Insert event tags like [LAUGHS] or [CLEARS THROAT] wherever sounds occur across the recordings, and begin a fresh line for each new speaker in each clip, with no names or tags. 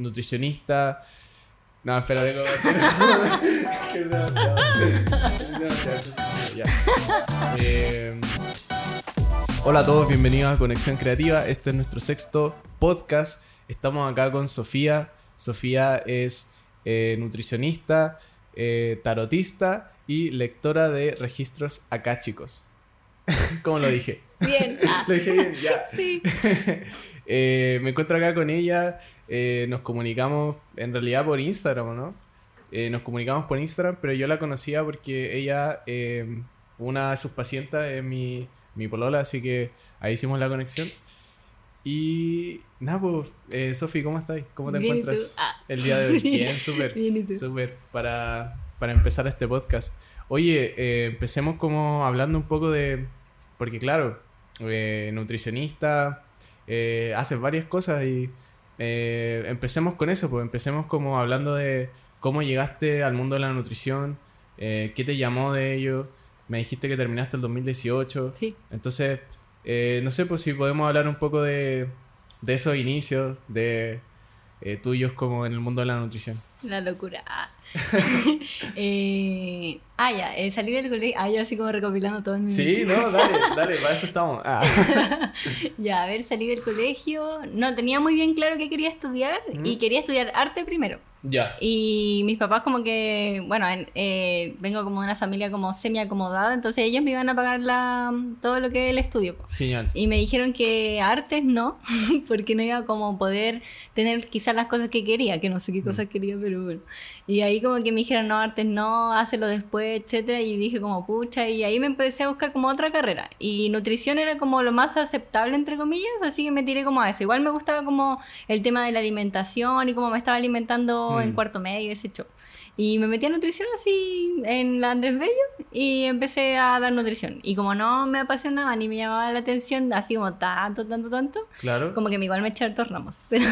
nutricionista. No, espera, digo. que es demasiado. Ya. Eh, hola a todos, bienvenidos a Conexión Creativa. Este es nuestro sexto podcast. Estamos acá con Sofía. Sofía es eh, nutricionista, eh, tarotista y lectora de registros chicos. [LAUGHS] ¿Cómo lo dije?
Bien. [LAUGHS]
Lo dije bien, ya.
Sí. [LAUGHS]
Eh, me encuentro acá con ella. Eh, nos comunicamos en realidad por Instagram, ¿no? Eh, nos comunicamos por Instagram, pero yo la conocía porque ella, eh, una de sus pacientes es mi, mi polola, así que ahí hicimos la conexión. Y nada, pues, eh, Sofi, ¿cómo estás? ¿Cómo te
Bien, ¿y
encuentras?
Ah.
el día de hoy? [LAUGHS] Bien, súper. Súper, para, para empezar este podcast. Oye, eh, empecemos como hablando un poco de... Porque claro, eh, nutricionista, eh, haces varias cosas y eh, empecemos con eso, pues empecemos como hablando de cómo llegaste al mundo de la nutrición, eh, qué te llamó de ello. Me dijiste que terminaste el 2018.
Sí.
Entonces, eh, no sé pues si podemos hablar un poco de, de esos inicios, de eh, tuyos como en el mundo de la nutrición.
La locura. Ah, [LAUGHS] Eh, ah, ya, eh, salí del colegio. Ah, yo así como recopilando todo en mi
Sí, no, dale, [LAUGHS] dale, para eso estamos. Ah. [LAUGHS]
Ya, a ver, salí del colegio. No, tenía muy bien claro qué quería estudiar y quería estudiar arte primero.
Ya.
Y mis papás como que, bueno, en- eh, vengo como de una familia como semi acomodada, entonces ellos me iban a pagar la, todo lo que es el estudio. po.
Genial.
Y me dijeron que artes no, [LAUGHS] porque no iba a como poder tener quizás las cosas que quería, que no sé qué cosas quería, pero bueno. Y ahí como que me dijeron, no, artes no, hazlo después, etcétera Y dije como, pucha, y ahí me empecé a buscar como otra carrera. Y nutrición era como lo más aceptable, entre comillas, así que me tiré como a eso. Igual me gustaba como el tema de la alimentación y cómo me estaba alimentando en
Mm.
cuarto medio, ese show. Y me metí a nutrición así en la Andrés Bello y empecé a dar nutrición. Y como no me apasionaba ni me llamaba la atención, así como tanto, tanto, tanto,
Claro.
como que me igual me eché hartos ramos. [LAUGHS] Pero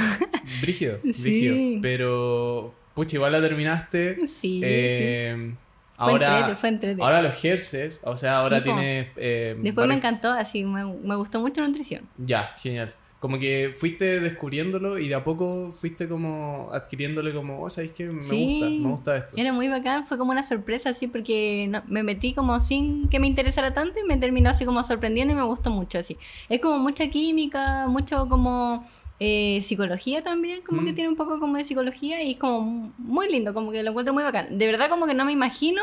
Brígido, [LAUGHS]
Sí.
brígido. Pero, pucha, igual la terminaste.
Sí,
Eh,
Fue
Ahora,
entrete, fue entrete.
ahora lo ejerces, o sea, ahora
Sí,
tienes... eh,
después me
varios-
encantó, así me, me gustó mucho nutrición.
Ya, genial. Como que fuiste descubriéndolo y de a poco fuiste como adquiriéndole como, oh, ¿sabes qué? Me
Sí.
gusta, me gusta esto.
Era muy bacán, fue como una sorpresa así porque no- me metí como sin que me interesara tanto y me terminó así como sorprendiendo y me gustó mucho así. Es como mucha química, mucho como eh, psicología también, como que
Mm.
tiene un poco como de psicología y es como muy lindo, como que lo encuentro muy bacán. De verdad como que no me imagino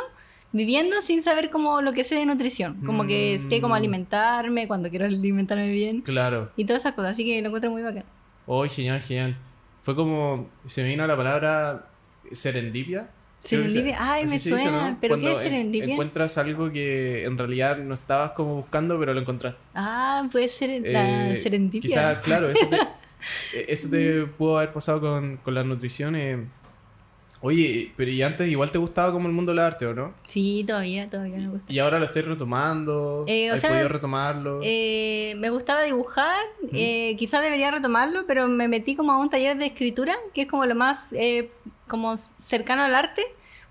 viviendo sin saber como lo que sé de nutrición, como que sé cómo
Mm.
alimentarme, cuando quiero alimentarme bien
Claro.
y todas esas cosas, así que lo encuentro muy bacán.
Oh, genial, genial. Fue como, se me vino la palabra serendipia.
Serendipia, ay,
así
me
dice,
suena,
¿no?
pero ¿qué es
en-
serendipia?
encuentras algo que en realidad no estabas como buscando, pero lo encontraste.
Ah, puede ser la
Eh,
serendipia.
Quizá, claro, eso te, [LAUGHS] eh, eso te pudo haber pasado con, con la nutrición. eh. Oye, pero y antes igual te gustaba como el mundo del arte, ¿o no?
Sí, todavía, todavía me gusta.
Y ahora lo estoy retomando.
Eh, o
¿Has
sea,
podido retomarlo?
Eh, me gustaba dibujar, eh, quizás debería retomarlo, pero me metí como a un taller de escritura, que es como lo más eh, como cercano al arte,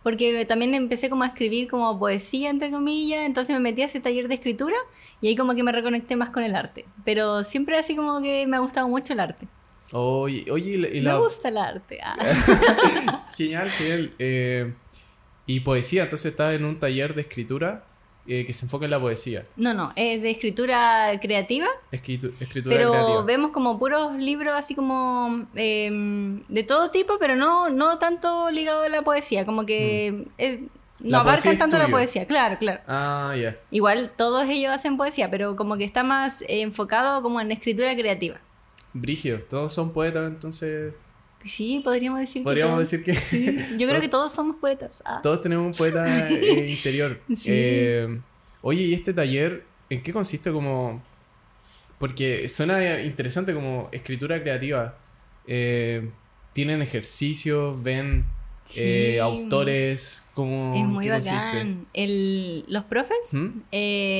porque también empecé como a escribir como poesía, entre comillas, entonces me metí a ese taller de escritura y ahí como que me reconecté más con el arte. Pero siempre así como que me ha gustado mucho el arte.
Oye, oye, y la- y
Me
la-
gusta el arte. ah. [LAUGHS]
Genial, genial. Eh, y poesía, entonces estás en un taller de escritura eh, que se enfoca en la poesía.
No, no, es de escritura creativa.
Escritu- escritura
Pero
creativa.
vemos como puros libros así como eh, de todo tipo, pero no, no tanto ligado a la poesía, como que eh,
Mm.
No abarcan tanto la poesía, claro, claro.
Ah, ya.
Igual todos ellos hacen poesía, pero como que está más eh, enfocado como en escritura creativa.
Brigio, todos son poetas, entonces
Sí, podríamos decir
podríamos
que
decir que
Yo creo [LAUGHS] que todos somos poetas. ah.
todos tenemos un poeta [LAUGHS] eh, interior.
Sí.
Eh, oye, ¿y este taller en qué consiste como...? Porque suena interesante como escritura creativa. Eh, ¿Tienen ejercicios? ¿Ven
Sí.
autores? ¿Cómo,
Es muy bacán. El, los profes
¿Mm?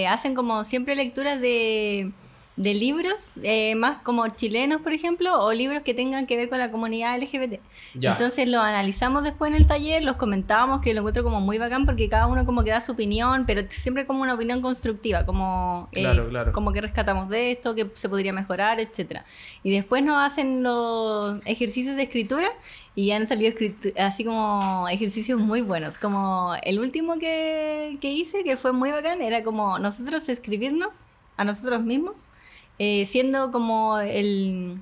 hacen como siempre lecturas de de libros, eh, más como chilenos, por ejemplo, o libros que tengan que ver con la comunidad LGBT.
Ya.
Entonces los analizamos después en el taller, los comentábamos, que lo encuentro como muy bacán porque cada uno como que da su opinión, pero siempre como una opinión constructiva, como, eh,
Claro, claro.
como que rescatamos de esto, que se podría mejorar, etcétera. Y después nos hacen los ejercicios de escritura y han salido así como ejercicios muy buenos. Como el último que, que hice, que fue muy bacán, era como nosotros escribirnos a nosotros mismos, eh, siendo como el,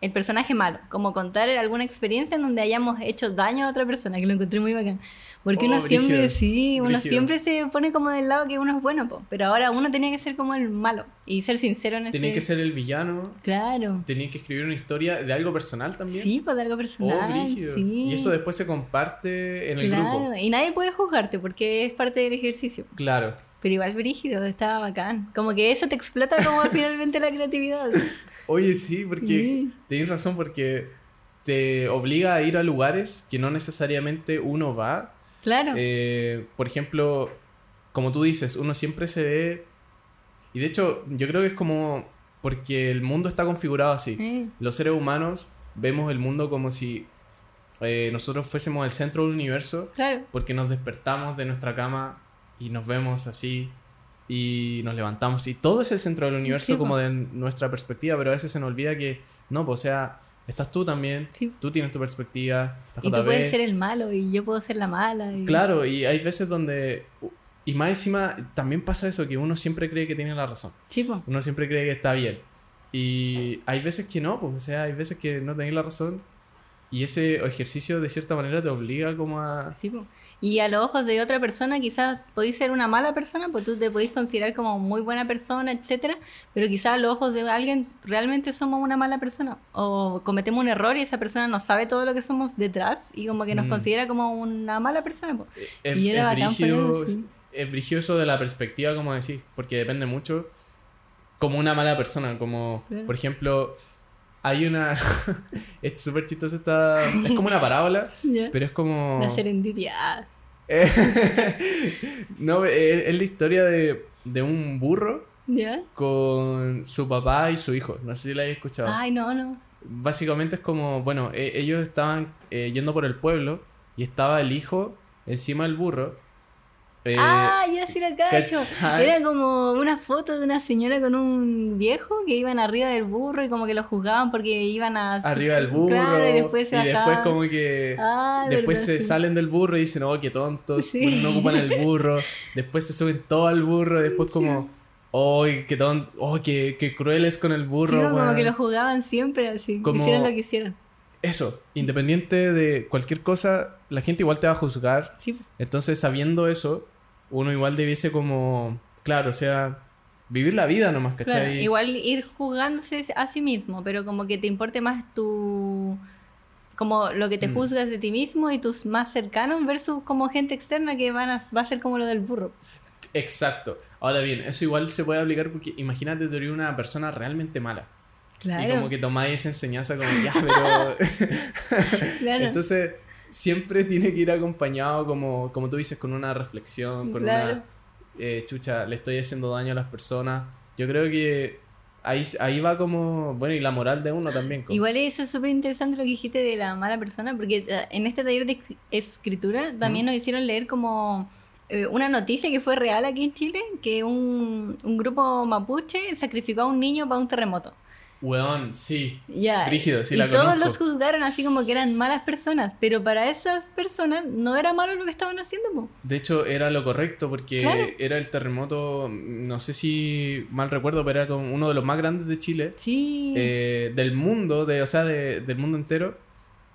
el personaje malo, como contar alguna experiencia en donde hayamos hecho daño a otra persona, que lo encontré muy bacán. Porque
Oh,
uno siempre,
brígido,
sí, uno siempre se pone como del lado que uno es bueno, po. pero ahora uno tenía que ser como el malo y ser sincero en ese...
Tenía que ser el villano,
Claro.
tenía que escribir una historia de algo personal también.
Sí, pues de algo
Oh,
personal.
brígido.
sí.
Y eso después se comparte en el
claro,
grupo.
y nadie puede juzgarte porque es parte del ejercicio.
Claro.
Pero igual brígido, estaba bacán. Como que eso te explota como [LAUGHS] finalmente la creatividad.
Oye, sí, porque
Sí.
tienes razón, porque te obliga a ir a lugares que no necesariamente uno va.
Claro.
Eh, por ejemplo, como tú dices, uno siempre se ve. Y de hecho, yo creo que es como. Porque el mundo está configurado así. Los seres humanos vemos el mundo como si eh, nosotros fuésemos el centro del universo.
claro.
Porque nos despertamos de nuestra cama y nos vemos así. Y nos levantamos. Y todo es el centro del universo,
Sí,
como de nuestra perspectiva. Pero a veces se nos olvida que. No, pues, o sea, estás tú también.
Sí.
Tú tienes tu perspectiva.
Y tú puedes ser el malo y yo puedo ser la mala. y-
Claro, y hay veces donde... Y más encima, también pasa eso, que uno siempre cree que tiene la razón.
Sí.
Uno siempre cree que está bien. Y hay veces que no, pues, o sea, hay veces que no tenéis la razón. Y ese ejercicio, de cierta manera, te obliga como a...
Sí, po. Y a los ojos de otra persona quizás podéis ser una mala persona, pues tú te podéis considerar como muy buena persona, etcétera, pero quizás a los ojos de alguien realmente somos una mala persona o cometemos un error y esa persona no sabe todo lo que somos detrás y como que nos
Mm.
considera como una mala persona. po.
Es,
Y era
es
bacán
brígido,
ponerlo así.
es brígido eso de la perspectiva, como decís, porque depende mucho. Como una mala persona, como,
Claro.
por ejemplo, hay una... [LAUGHS] es súper chistoso, esta... Es como una [LAUGHS] parábola, pero es como...
La serendipia. [LAUGHS]
no, es, es la historia de, de un burro
¿Ya?
con su papá y su hijo. No sé si la habéis escuchado.
Ay, no, no.
Básicamente es como, bueno, e- ellos estaban eh, yendo por el pueblo y estaba el hijo encima del burro. Eh,
ah, ya sí la cacho.
¿cachai?
Era como una foto de una señora con un viejo que iban arriba del burro y como que lo juzgaban porque iban a...
arriba del burro
Claro, y después se
y después como que
Ah,
después
verdad,
se
sí.
salen del burro y dicen oh qué tontos
Sí.
no ocupan el burro [LAUGHS] después se suben todo al burro después como oh qué tonto oh qué, qué crueles con el burro
como
weón".
que lo jugaban siempre así.
Como-
Hicieran lo que hicieran.
Eso, independiente de cualquier cosa, la gente igual te va a juzgar.
Sí.
Entonces, sabiendo eso, uno igual debiese como, claro, o sea, vivir la vida nomás,
Claro,
¿cachai?
igual ir jugándose a sí mismo, pero como que te importe más tu... Como lo que te
Mm.
juzgas de ti mismo y tus más cercanos versus como gente externa que van a, va a ser como lo del burro.
Exacto. Ahora bien, eso igual se puede aplicar porque imagínate tú eres una persona realmente mala. Y
Claro,
como que tomáis esa enseñanza como, ya, pero... [LAUGHS] [LAUGHS]
claro.
Entonces, siempre tiene que ir acompañado, como, como tú dices, con una reflexión, con
Claro.
una... eh, chucha, le estoy haciendo daño a las personas. Yo creo que ahí, ahí va como, bueno, y la moral de uno también. como-
Igual eso es súper interesante lo que dijiste de la mala persona, porque eh, en este taller de esc- escritura también nos hicieron leer como eh, una noticia que fue real aquí en Chile, que un, un grupo mapuche sacrificó a un niño para un terremoto.
Weón, sí.
Ya.
Brígido, sí
y
la
todos los juzgaron así como que eran malas personas, pero para esas personas no era malo lo que estaban haciendo. po.
De hecho, era lo correcto porque
Claro.
era el terremoto, no sé si mal recuerdo, pero era como uno de los más grandes de Chile,
Sí.
eh, del mundo, de, o sea, de- del mundo entero.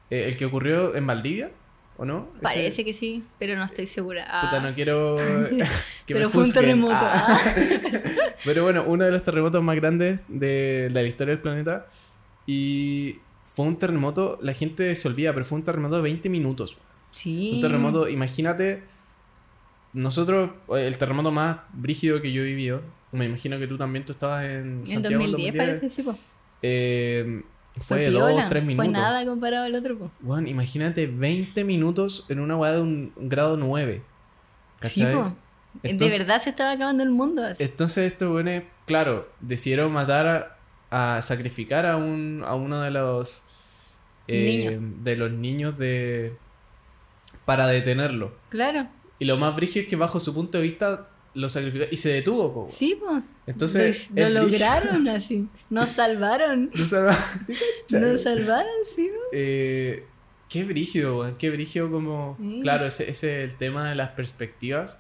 Eh, el que ocurrió en Valdivia, ¿o no? Ese-
Parece que sí, pero no estoy segura. Ah,
Puta, no quiero [LAUGHS] que me
pero fue un terremoto.
Ah.
ah. [LAUGHS]
Pero bueno, uno de los terremotos más grandes de, la historia del planeta. Y fue un terremoto, la gente se olvida, pero fue un terremoto de 20 minutos.
Sí.
Un terremoto, imagínate, nosotros, el terremoto más brígido que yo he vivido, me imagino que tú también tú estabas en
En
Santiago
2010 parece, sí, po.
eh, fue 2, 3 minutos.
Fue nada comparado al otro, po.
Bueno, imagínate 20 minutos en una hueá de un, un grado 9.
Sí,
¿Cachai?
po. de verdad se estaba acabando el mundo.
Entonces estos buenos, claro, decidieron matar a, sacrificar a, un, a uno de los... Eh, de los niños de... Para detenerlo.
Claro.
Y lo más brígido es que bajo su punto de vista lo sacrificó y se detuvo.
Sí, pues.
Entonces.
Lo, lograron [LAUGHS] así. Nos salvaron. [LAUGHS]
Nos salvaron. [LAUGHS]
Nos salvaron, sí.
Eh, qué brígido, Qué brígido como... Claro, ese, ese es el tema de las perspectivas.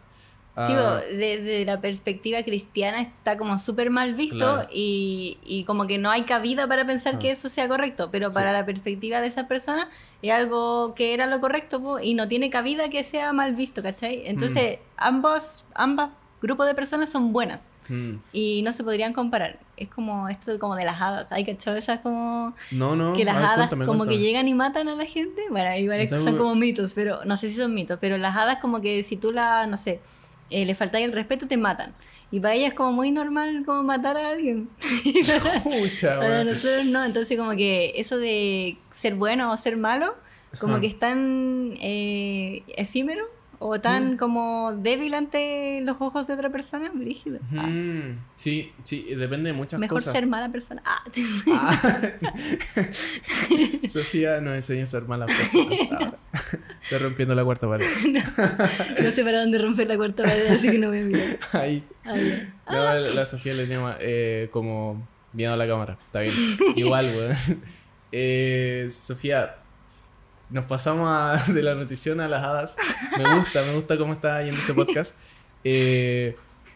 Sí, desde ah. la perspectiva cristiana está como súper mal visto y, y, como que no hay cabida para pensar que ah. eso sea correcto, pero para la perspectiva de esa persona es algo que era lo correcto y no tiene cabida que sea mal visto, ¿cachai? Entonces, mm. ambos, ambas grupos de personas son buenas mm. y no se podrían comparar. Es como esto como de las hadas. ¿Hay cachado esas como...
No, no.
Que las hadas como que llegan y matan a la gente. Bueno, igual son como mitos, pero no sé si son mitos, pero las hadas como que si tú la, no sé, eh, le faltáis el respeto, te matan. Y para ellas es como muy normal como matar a alguien. [LAUGHS] para nosotros no. Entonces como que eso de ser bueno o ser malo, como que es tan eh, efímero o tan mm. como débil ante los ojos de otra persona, rígido.
Mm, sí, sí, depende de muchas
Mejor
cosas.
Mejor ser mala persona. Ah.
ah. [LAUGHS] Sofía nos enseña a ser mala persona. [LAUGHS] Estoy rompiendo la cuarta pared. [LAUGHS]
no, sé para dónde romper la cuarta pared, así que no voy a mirar.
Ahí.
Ahí.
No, la Sofía le llama eh, como miedo a la cámara. Está bien. Igual, weón. Eh, Sofía, nos pasamos [LAUGHS] de la nutrición a las hadas. Me gusta, me gusta cómo está yendo este podcast. [LAUGHS] Eh,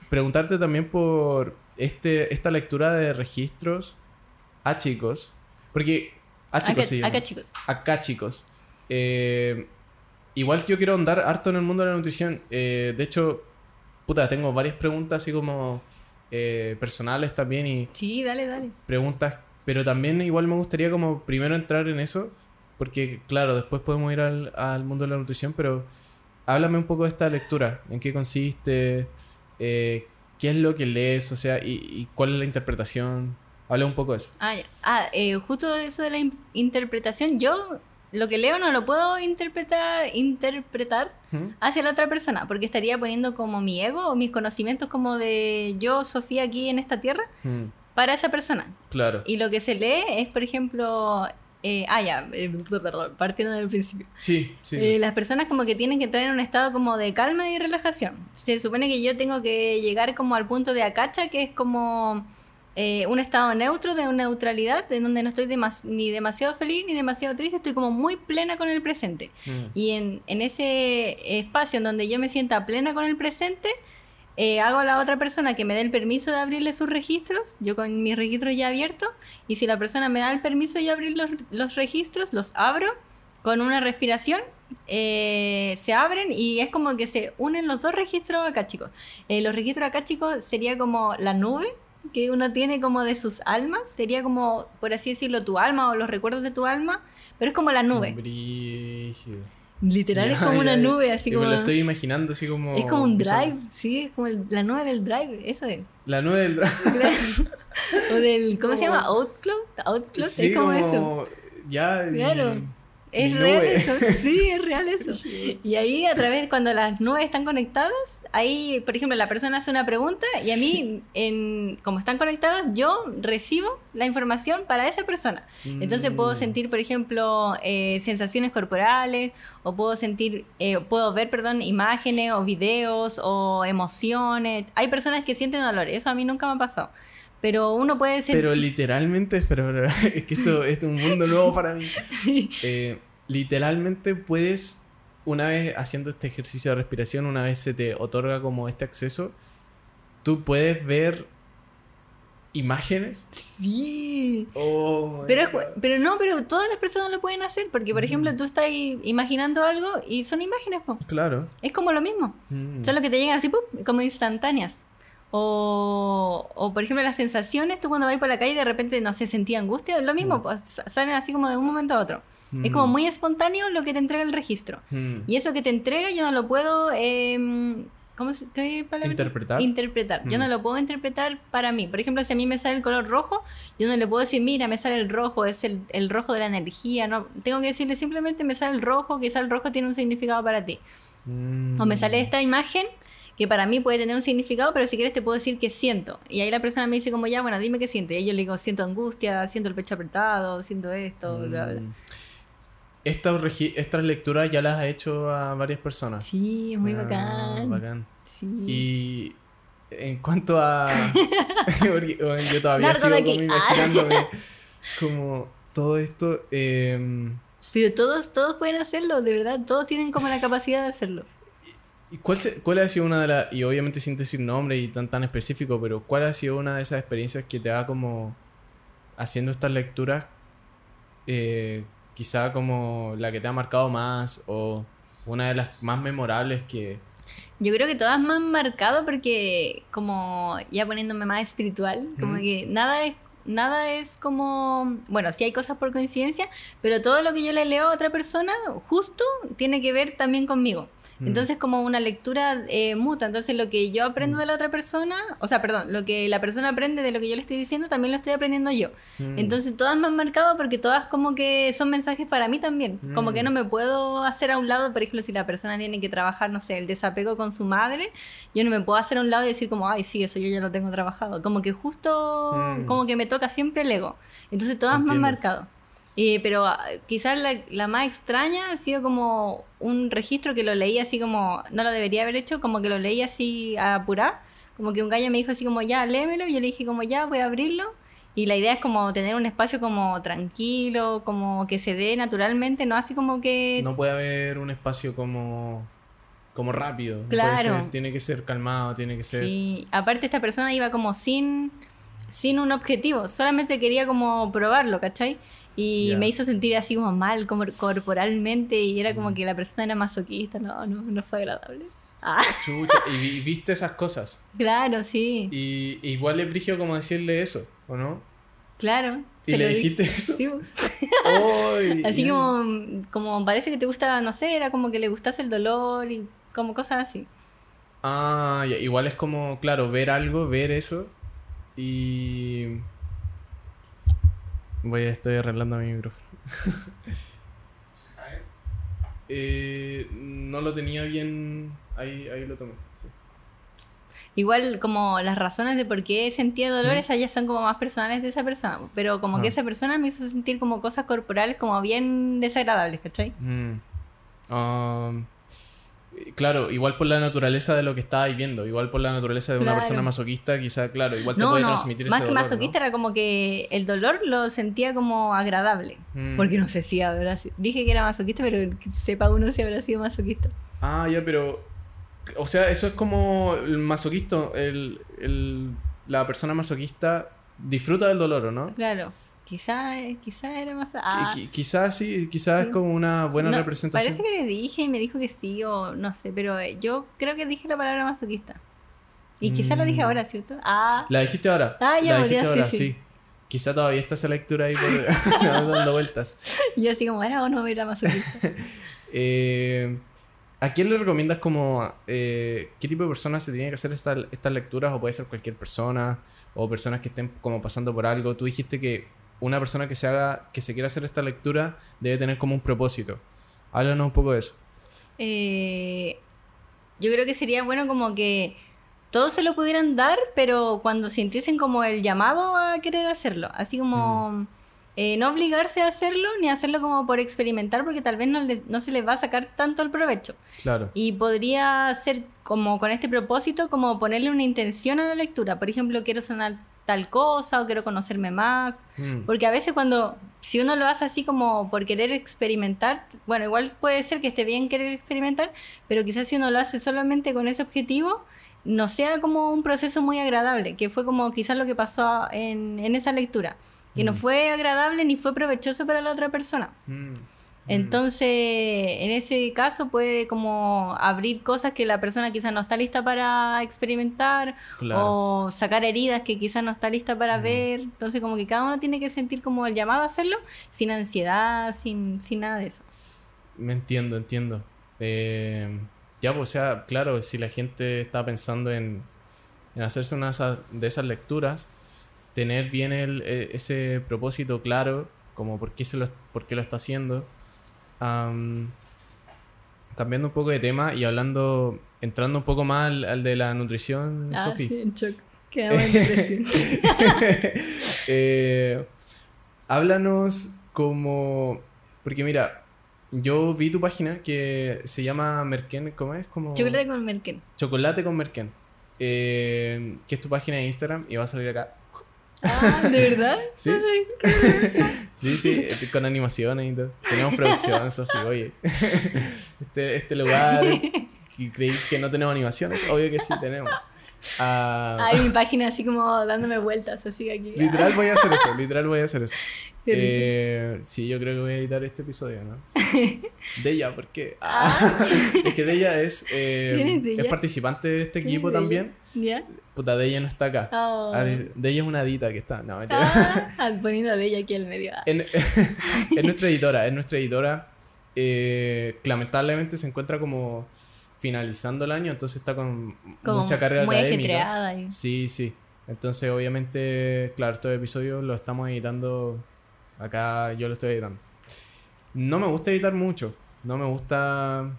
preguntarte también por este, esta lectura de registros a chicos. Porque a chicos
acá, acá chicos.
Acá chicos. Eh, igual yo quiero andar harto en el mundo de la nutrición. Eh, de hecho, puta, tengo varias preguntas así como personales también y...
Sí, dale, dale.
Preguntas, pero también igual me gustaría como primero entrar en eso porque, claro, después podemos ir al, al mundo de la nutrición, pero háblame un poco de esta lectura. ¿En qué consiste? Eh, ¿Qué es lo que lees? O sea, y, cuál es la interpretación? Habla un poco de eso.
Ah, ah eh, justo eso de la interpretación, yo lo que leo no lo puedo interpretar, interpretar hacia la otra persona, porque estaría poniendo como mi ego o mis conocimientos como de yo, Sofía, aquí en esta tierra, para esa persona.
Claro.
Y lo que se lee es, por ejemplo, eh, ah, ya, eh, partiendo del principio.
Sí, sí.
Eh, las personas como que tienen que entrar en un estado como de calma y relajación. Se supone que yo tengo que llegar como al punto de acacha, que es como un estado neutro, de neutralidad, en donde no estoy ni demasiado feliz ni demasiado triste, estoy como muy plena con el presente. Mm. Y en, en ese espacio en donde yo me sienta plena con el presente, eh, hago a la otra persona que me dé el permiso de abrirle sus registros, yo con mis registros ya abiertos, y si la persona me da el permiso de abrir los, registros, los abro con una respiración, eh, se abren y es como que se unen los dos registros acá, chicos. Eh, los registros acá, chicos, sería como la nube que uno tiene como de sus almas, sería como, por así decirlo, tu alma o los recuerdos de tu alma, pero es como la nube. Literal es como [LAUGHS] una nube, así como.
Me lo estoy imaginando, así como.
Es como un drive, sí, es como la nube del drive, eso es.
La nube del drive. [LAUGHS]
o del. ¿Cómo se llama? Outcloud. Outcloud es como, eso.
Ya.
Claro. Es real eso, sí, es real [LAUGHS] eso. Y ahí a través, cuando las nubes están conectadas, ahí, por ejemplo, la persona hace una pregunta y a mí, en, como están conectadas, yo recibo la información para esa persona. Entonces puedo mm. sentir, por ejemplo, eh, sensaciones corporales, o puedo sentir, eh, puedo ver, perdón, imágenes o videos o emociones. Hay personas que sienten dolor, eso a mí nunca me ha pasado. Pero uno puede ser...
Pero literalmente, pero, [LAUGHS] es que esto, [LAUGHS] es un mundo nuevo para mí. Eh, literalmente puedes, una vez haciendo este ejercicio de respiración, una vez se te otorga como este acceso, tú puedes ver imágenes.
Sí.
Oh
pero, pero no, pero todas las personas lo pueden hacer, porque por ejemplo tú estás imaginando algo y son imágenes.
Claro.
Es como lo mismo. Mm. Solo que te llegan así, como instantáneas. O, o, por ejemplo, las sensaciones, tú cuando vas por la calle de repente, no sé, sentí angustia, lo mismo, mm. pues salen así como de un momento a otro. Es como mm. muy espontáneo lo que te entrega el registro. Mm. Y eso que te entrega yo no lo puedo... Eh, ¿Cómo se, qué palabra?
Interpretar.
Interpretar. Yo no lo puedo interpretar para mí. Por ejemplo, si a mí me sale el color rojo, yo no le puedo decir, mira, me sale el rojo, es el, el rojo de la energía. No, tengo que decirle simplemente me sale el rojo, quizá el rojo tiene un significado para ti. O me sale esta imagen que para mí puede tener un significado, pero si quieres te puedo decir qué siento. Y ahí la persona me dice como, ya, bueno, dime qué siento. Y yo le digo, siento angustia, siento el pecho apretado, siento esto, bla, bla.
Mm. Estas, lecturas ya las ha hecho a varias personas.
Sí, es muy
Ah,
bacán.
bacán.
Sí.
Y en cuanto a. [LAUGHS] [LAUGHS] yo todavía
Largo
sigo
de aquí.
como imaginándome [LAUGHS] como todo esto. em,
Pero todos, todos pueden hacerlo, de verdad, todos tienen como la capacidad de hacerlo.
¿Y ¿cuál, se- ¿Cuál ha sido una de las. Y obviamente sin decir nombre y tan tan específico, pero ¿cuál ha sido una de esas experiencias que te ha como. haciendo estas lecturas? eh, quizá como la que te ha marcado más o una de las más memorables que.
Yo creo que todas me han marcado porque como ya poniéndome más espiritual, como que nada es nada es como, bueno, sí hay cosas por coincidencia, pero todo lo que yo le leo a otra persona justo tiene que ver también conmigo.
Mm.
Entonces como una lectura eh, mutua, entonces lo que yo aprendo
Mm.
de la otra persona, o sea, perdón, lo que la persona aprende de lo que yo le estoy diciendo, también lo estoy aprendiendo yo.
Mm.
Entonces todas me han marcado porque todas como que son mensajes para mí también. Como que no me puedo hacer a un lado, por ejemplo, si la persona tiene que trabajar, no sé, el desapego con su madre, yo no me puedo hacer a un lado y decir como, ay, sí, eso yo ya lo tengo trabajado. Como que justo, como que me toca siempre el ego. Entonces todas me han marcado. Eh, pero ah, quizás la, la más extraña ha sido como un registro que lo leí así como, no lo debería haber hecho, como que lo leí así a apurar. Como que un gallo me dijo así como, ya, léemelo. Y yo le dije como, ya, voy a abrirlo. Y la idea es como tener un espacio como tranquilo, como que se dé naturalmente, no así como que...
No puede haber un espacio como. como rápido.
Claro.
ser- tiene que ser calmado, tiene que ser.
Sí, aparte esta persona iba como sin, sin un objetivo, solamente quería como probarlo, ¿cachai? Y me hizo sentir así como mal como corporalmente y era como que la persona era masoquista, no, no, no fue agradable. Ah,
Chucha, y, vi- y viste esas cosas. [LAUGHS]
claro, sí,
Y igual es brigio como decirle eso, ¿o no?
claro.
¿Y le dijiste eso?
Sí, [LAUGHS] así
Y-
como, como parece que te gusta, no sé, era como que le gustase el dolor y como cosas así.
Ah, igual es como, claro, ver algo, ver eso. Y. Voy, estoy arreglando mi micrófono. [LAUGHS] Eh, no lo tenía bien. Ahí, ahí lo tomé. sí.
Igual como las razones de por qué sentía dolor, esas ya son como más personales de esa persona. Pero como que
Ah.
esa persona me hizo sentir como cosas corporales como bien desagradables, ¿cachai?
Mm. Um, claro, igual por la naturaleza de lo que estabais viendo, igual por la naturaleza de una
Claro.
persona masoquista, quizá, claro, igual te
No,
puede
no,
transmitir ese
más que
dolor,
masoquista era como que el dolor lo sentía como agradable.
Mm.
Porque no sé si habrá sido... Dije que era masoquista, pero sepa uno si habrá sido masoquista.
Ah, ya, pero. O sea, eso es como el masoquista, el, el- la persona masoquista disfruta del dolor, ¿o no?
Claro, quizá, quizá era más... Ah,
qui- quizás sí, quizás es
Sí.
como una buena
no,
representación.
Parece que le dije y me dijo que sí o no sé, pero eh, yo creo que dije la palabra masoquista. Y quizá la dije
Mm.
ahora, ¿cierto? Ah,
La dijiste ahora.
Ah, ya,
la dijiste
sí,
ahora,
sí.
sí. Quizá todavía está esa lectura ahí por, [LAUGHS] dando vueltas.
y [LAUGHS] yo así como, ¿era o no era masoquista? [LAUGHS]
Eh, ¿A quién le recomiendas como eh, qué tipo de personas se tienen que hacer esta- estas lecturas? O puede ser cualquier persona, o personas que estén como pasando por algo. Tú dijiste que una persona que se haga, que se quiera hacer esta lectura debe tener como un propósito. Háblanos un poco de eso.
Eh, yo creo que sería bueno como que todos se lo pudieran dar, pero cuando sintiesen como el llamado a querer hacerlo. Así como eh, no obligarse a hacerlo, ni hacerlo como por experimentar, porque tal vez no, les- no se les va a sacar tanto el provecho.
Claro.
Y podría ser como con este propósito, como ponerle una intención a la lectura. Por ejemplo, quiero sanar tal cosa o quiero conocerme más.
Mm.
Porque a veces cuando, si uno lo hace así como por querer experimentar, bueno, igual puede ser que esté bien querer experimentar, pero quizás si uno lo hace solamente con ese objetivo, no sea como un proceso muy agradable, que fue como quizás lo que pasó en, en esa lectura, que no
Mm.
fue agradable ni fue provechoso para la otra persona.
Mm.
Entonces, en ese caso puede como abrir cosas que la persona quizás no está lista para experimentar
Claro.
o sacar heridas que quizás no está lista para ver. Entonces, como que cada uno tiene que sentir como el llamado a hacerlo sin ansiedad, sin, sin nada de eso.
Me entiendo, entiendo. Eh, ya, pues, o sea, claro, si la gente está pensando en, en hacerse una de esas, lecturas, tener bien el, eh, ese propósito claro, como por qué, se lo, por qué lo está haciendo. Am, cambiando un poco de tema y hablando entrando un poco más al, al de la nutrición,
Ah,
Sofi.
sí, en shock. Quedamos en depresión. [LAUGHS]
Eh, háblanos como... Porque mira, yo vi tu página que se llama Merken, ¿cómo es? Como...
Chocolate con merken.
Chocolate con Merken. Eh, que es tu página de Instagram y va a salir acá.
Ah, ¿de verdad? [LAUGHS]
Sí. [LAUGHS] Sí, sí, este, con animaciones y todo. Tenemos producción, [LAUGHS] Sofi, oye. Este, este lugar, creí que no tenemos animaciones, obvio que sí tenemos. Ah,
Ay, mi página así como dándome vueltas, así aquí.
literal voy a hacer eso, literal voy a hacer eso. Eh, sí, yo creo que voy a editar este episodio, ¿no? Sí. De ella, ¿por qué? Ah, es que de ella es, eh,
¿Quién es Deya?
participante de este
¿Quién es
equipo también.
¿Ya?
Puta, de ella no está acá.
Oh.
Ah, de, de ella es una adita que está. No.
Ah, ah, poniendo a Bella aquí al medio. Ah.
En- [LAUGHS] es nuestra editora, es nuestra editora eh, lamentablemente se encuentra como finalizando el año, entonces está con
Como
mucha carga
muy
académica.
y-
Sí, sí. Entonces, obviamente, claro, estos episodios los estamos editando. Acá yo lo estoy editando. No me gusta editar mucho. No me gusta.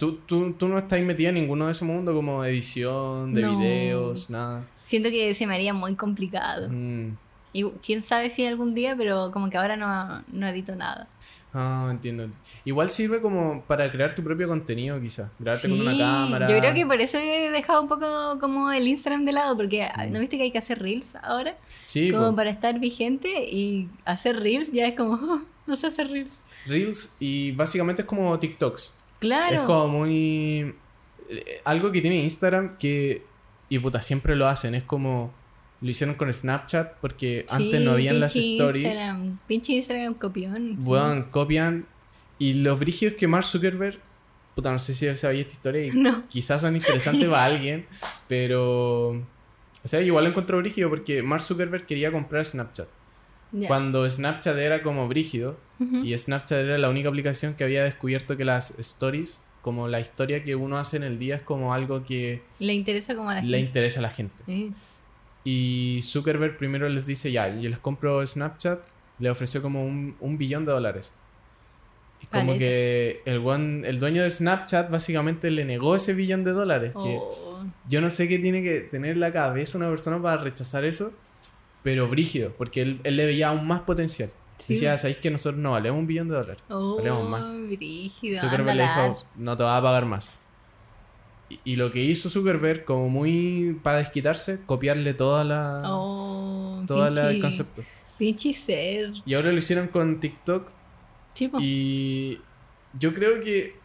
Tú, tú, tú no estás metida en ninguno de ese mundo como edición de
No.
videos, nada.
Siento que se me haría muy complicado.
Mm.
Y quién sabe si algún día, pero como que ahora no, no edito nada.
Ah, entiendo. Igual sirve como para crear tu propio contenido, quizás. Grabarte con una
Sí,
cámara.
Yo creo que por eso he dejado un poco como el Instagram de lado, porque ¿no viste que hay que hacer reels ahora?
Sí,
como
po.
para estar vigente y hacer reels ya es como, "Ah, [LAUGHS] no sé hacer reels.
Reels y básicamente es como TikToks.
Claro.
Es como muy. eh, Algo que tiene Instagram que. Y puta, siempre lo hacen. Es como. Lo hicieron con Snapchat porque antes no habían las stories.
Instagram, pinche Instagram copión. sí.
Weón, copian. Y los brígidos que Mark Zuckerberg. Puta, no sé si sabía esta historia y [LAUGHS]
No.
quizás son interesantes para [LAUGHS] alguien. Pero. O sea, igual lo encontró brígido porque Mark Zuckerberg quería comprar Snapchat. Cuando Snapchat era como brígido. Y Snapchat era la única aplicación que había descubierto que las stories, como la historia que uno hace en el día, es como algo que
Le interesa como a la
le
gente.
interesa a la gente. Y Zuckerberg primero les dice, ya, yo les compro Snapchat, le ofreció como un, un billón de dólares. Y como que el, guan- el dueño de Snapchat básicamente le negó ese billón de dólares. Que
Oh.
yo no sé qué tiene que tener en la cabeza una persona para rechazar eso, pero brígido, porque él, él le veía aún más potencial.
Sí.
Decía, ¿sabéis que nosotros no valemos un billón de dólares?
Oh,
Valemos más.
brígido,
Zuckerberg le dijo, no te va a pagar más. Y, y lo que hizo Zuckerberg, como muy para desquitarse, copiarle toda la,
Oh,
toda la- el concepto.
Pinche ser.
Y ahora lo hicieron con TikTok y yo creo que,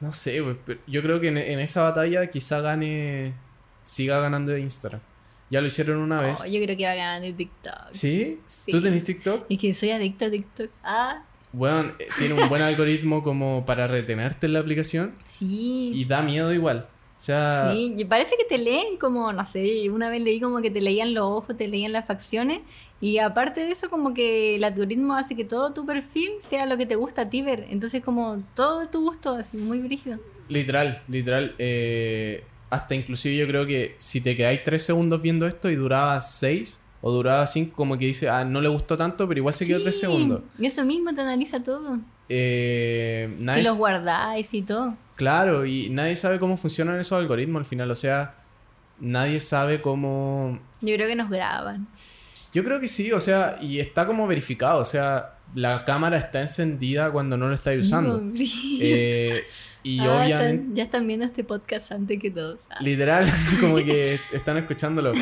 no sé, yo creo que en, en esa batalla quizá gane, siga ganando Instagram. Ya lo hicieron una vez.
Oh, yo creo que va de TikTok.
¿Sí?
Sí.
¿Tú tenés TikTok?
Es que soy adicta a TikTok. Ah,
Bueno, eh, tiene un buen algoritmo como para retenerte en la aplicación
sí.
y da miedo igual. O sea,
Sí, parece que te leen como, no sé, una vez leí como que te leían los ojos, te leían las facciones y aparte de eso como que el algoritmo hace que todo tu perfil sea lo que te gusta a ti ver, entonces como todo tu gusto, así muy brígido.
Literal, literal. eh, hasta inclusive yo creo que si te quedáis tres segundos viendo esto y duraba seis o duraba cinco, como que dice, ah, no le gustó tanto, pero igual se quedó tres
Sí,
segundos.
Y eso mismo te analiza todo.
Eh, nadie,
Si los guardáis y todo.
claro, y nadie sabe cómo funcionan esos algoritmos al final. O sea, nadie sabe cómo...
Yo creo que nos graban.
Yo creo que sí, o sea, y está como verificado. O sea, la cámara está encendida cuando no lo estáis
Sí,
usando. Eh, y
Ah,
obviamente...
están- ya están viendo este podcast antes que todos. Ah.
Literal, [LAUGHS] como que [LAUGHS] están escuchándolo.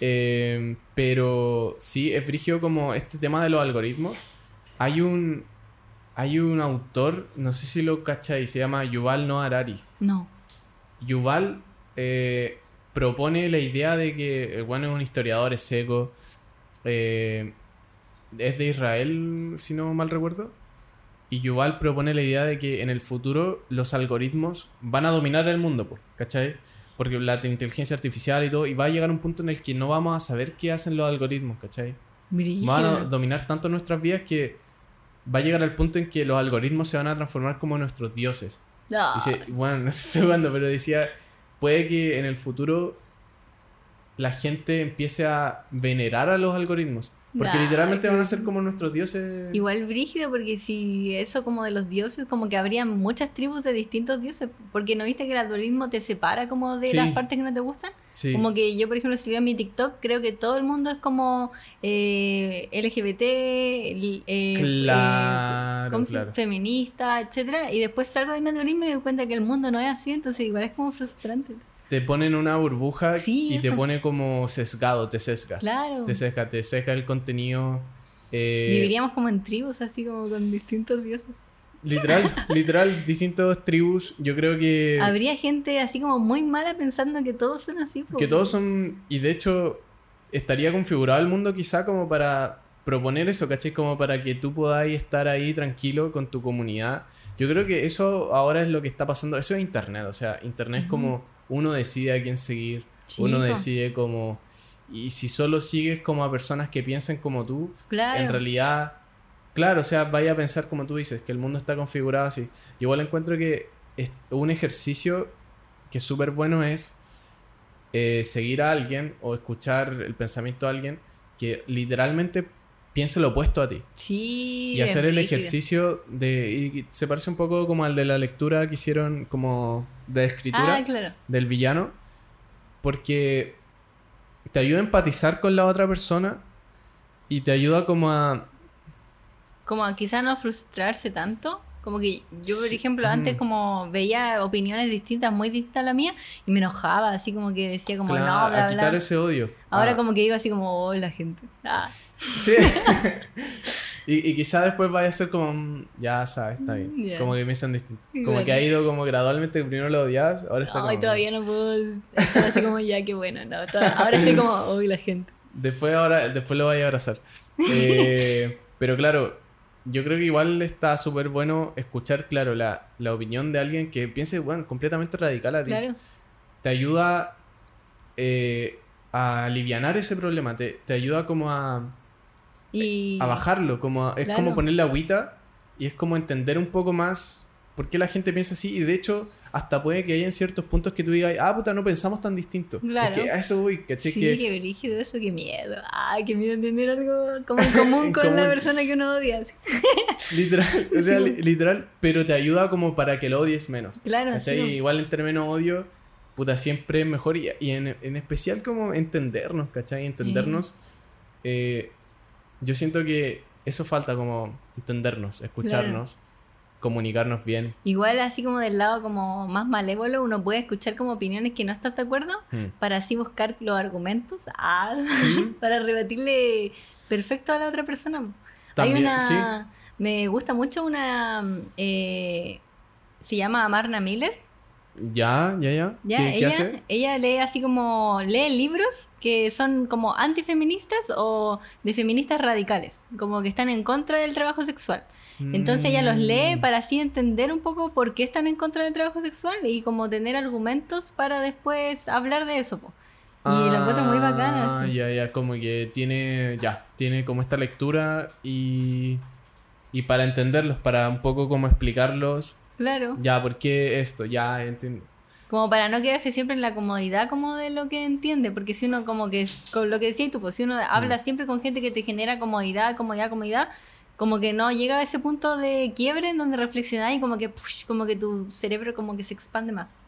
Eh, pero sí, es brigio como este tema de los algoritmos. Hay un. Hay un autor, no sé si lo cacháis, se llama Yuval Noah Harari.
No.
Yuval eh, propone la idea de que el bueno es un historiador, es seco. eh, es de Israel, si no mal recuerdo. Y Yuval propone la idea de que en el futuro los algoritmos van a dominar el mundo, pues, ¿cachai? Porque la inteligencia artificial y todo, y va a llegar un punto en el que no vamos a saber qué hacen los algoritmos, ¿cachai?
Brígido.
Van a dominar tanto nuestras vidas que va a llegar al punto en que los algoritmos se van a transformar como nuestros dioses.
No.
Dice, bueno, [LAUGHS] no estoy jugando, pero decía, puede que en el futuro la gente empiece a venerar a los algoritmos. Porque literalmente van a ser como nuestros dioses.
Igual brígido, porque si eso como de los dioses, como que habría muchas tribus de distintos dioses, porque no viste que el algoritmo te separa como de
Sí.
las partes que no te gustan.
Sí.
Como que yo, por ejemplo, si veo mi TikTok, creo que todo el mundo es como eh, LGBT, eh,
Claro,
eh, feminista, etcétera Y después salgo de mi algoritmo y me doy cuenta que el mundo no es así, entonces igual es como frustrante.
Te ponen una burbuja
Sí,
y te pone como sesgado, te sesga.
Claro.
Te sesga, te sesga el contenido. eh,
Viviríamos como en tribus, así como con distintos dioses.
literal, [LAUGHS] literal, distintas tribus. Yo creo que.
Habría gente así como muy mala pensando que todos son así. po.
Que todos son. Y de hecho, estaría configurado el mundo quizá como para proponer eso, ¿cachai? Como para que tú podáis estar ahí tranquilo con tu comunidad. Yo creo que eso ahora es lo que está pasando. Eso es Internet. O sea, Internet es como uno decide a quién seguir. Uno decide como. Y si solo sigues como a personas que piensen como tú,
Claro.
en realidad. Claro, o sea, vaya a pensar como tú dices, que el mundo está configurado así. Yo igual encuentro que es un ejercicio que es súper bueno es eh, seguir a alguien o escuchar el pensamiento de alguien que literalmente piense lo opuesto a ti.
Sí.
Y hacer el ejercicio de... Y se parece un poco como al de la lectura que hicieron como de escritura
Ah, claro.
del villano. Porque te ayuda a empatizar con la otra persona y te ayuda como a...
Como a quizá no frustrarse tanto. Como que yo, por
Sí,
ejemplo, antes
mm.
como veía opiniones distintas, muy distintas a la mía, y me enojaba, así como que decía como
claro,
no, bla,
a quitar
bla.
ese odio.
Ahora
Ah,
como que digo así como, oh, la gente. Ah,
Sí. [LAUGHS] [LAUGHS] y, y quizá después vaya a ser como, ya sabes, está bien. Como que piensan distinto. Como
Bueno.
que ha ido como gradualmente, primero lo odias, ahora está
Ay,
como...
todavía no puedo estar así como ya, qué bueno. No, ahora estoy como, uy, la gente.
Después ahora, después lo vaya a abrazar. Eh, [LAUGHS] pero claro, yo creo que igual está súper bueno escuchar, claro, la, la opinión de alguien que piense, bueno, completamente radical a ti.
Claro.
Te ayuda eh, a alivianar ese problema, te, te ayuda como a,
Y...
a bajarlo, como a- es
Claro.
como ponerle agüita y es como entender un poco más por qué la gente piensa así y de hecho hasta puede que haya en ciertos puntos que tú digas, ah, puta, no pensamos tan distinto.
Claro.
Es que a eso voy, ¿cachai?
Sí,
que,
qué brígido eso, qué miedo. Ay, qué miedo tener algo como en [LAUGHS] común
En
con la persona que uno odia. [LAUGHS]
Literal, o sea, li- literal, pero te ayuda como para que lo odies menos.
Claro, sí.
Igual entre menos odio, puta, siempre es mejor y, y en, en especial como entendernos, ¿cachai? Entendernos. eh, yo siento que eso falta como entendernos, escucharnos, comunicarnos bien.
Igual así como del lado como más malévolo, uno puede escuchar como opiniones que no estás de acuerdo
Hmm.
para así buscar los argumentos ah, [LAUGHS] para rebatirle perfecto a la otra persona.
También,
Hay una...
sí.
Me gusta mucho una... eh, se llama Marna Miller.
Ya, ya, ya.
Ya,
¿Qué, qué
ella,
hace?
ella lee así como, lee libros que son como antifeministas o de feministas radicales, como que están en contra del trabajo sexual. Entonces ella los lee
Mm.
para así entender un poco por qué están en contra del trabajo sexual y como tener argumentos para después hablar de eso. po. Y lo encuentro muy bacana.
Ah,
así.
Ya, ya, como que tiene, ya, tiene como esta lectura y, y para entenderlos, para un poco como explicarlos,
Claro.
ya, ¿por qué esto? Ya, entiendo.
Como para no quedarse siempre en la comodidad como de lo que entiende, porque si uno como que, es- con lo que decías tú, pues si uno
Mm.
habla siempre con gente que te genera comodidad, comodidad, comodidad, como que no llega a ese punto de quiebre en donde reflexionar y como que, push, como que tu cerebro como que se expande más.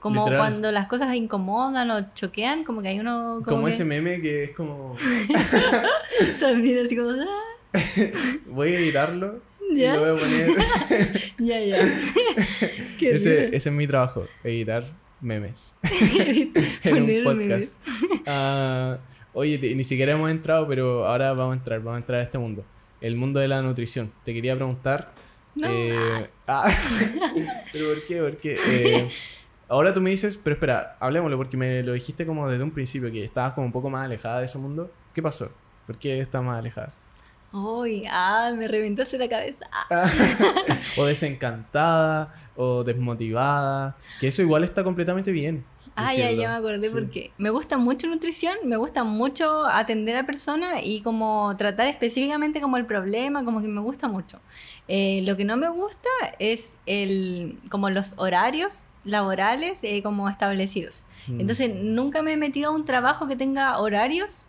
Como
literal,
cuando las cosas incomodan o choquean, como que hay uno como,
como
que
ese meme que es como, [LAUGHS]
también así como, [LAUGHS] "Ah,
voy a editarlo [LAUGHS] y
¿Ya?
lo voy a poner.
ya, ya. [LAUGHS] Qué
ese, es mi trabajo, editar memes [LAUGHS] en un podcast. Ah, oye, te- ni siquiera hemos entrado, pero ahora vamos a entrar, vamos a entrar a este mundo. El mundo de la nutrición. Te quería preguntar.
No.
eh, ah, ¿Pero por qué? ¿Por qué? Eh, ahora tú me dices, pero espera, hablemoslo porque me lo dijiste como desde un principio, que estabas como un poco más alejada de ese mundo. ¿Qué pasó? ¿Por qué estás más alejada?
Uy, ah, me reventaste la cabeza. Ah.
Ah, [LAUGHS] o desencantada, o desmotivada. Que eso igual está completamente bien.
Ah, ya, ya me acordé
Sí.
porque me gusta mucho nutrición, me gusta mucho atender a personas y como tratar específicamente como el problema, como que me gusta mucho. Eh, lo que no me gusta es el como los horarios laborales eh, como establecidos.
Mm.
Entonces nunca me he metido a un trabajo que tenga horarios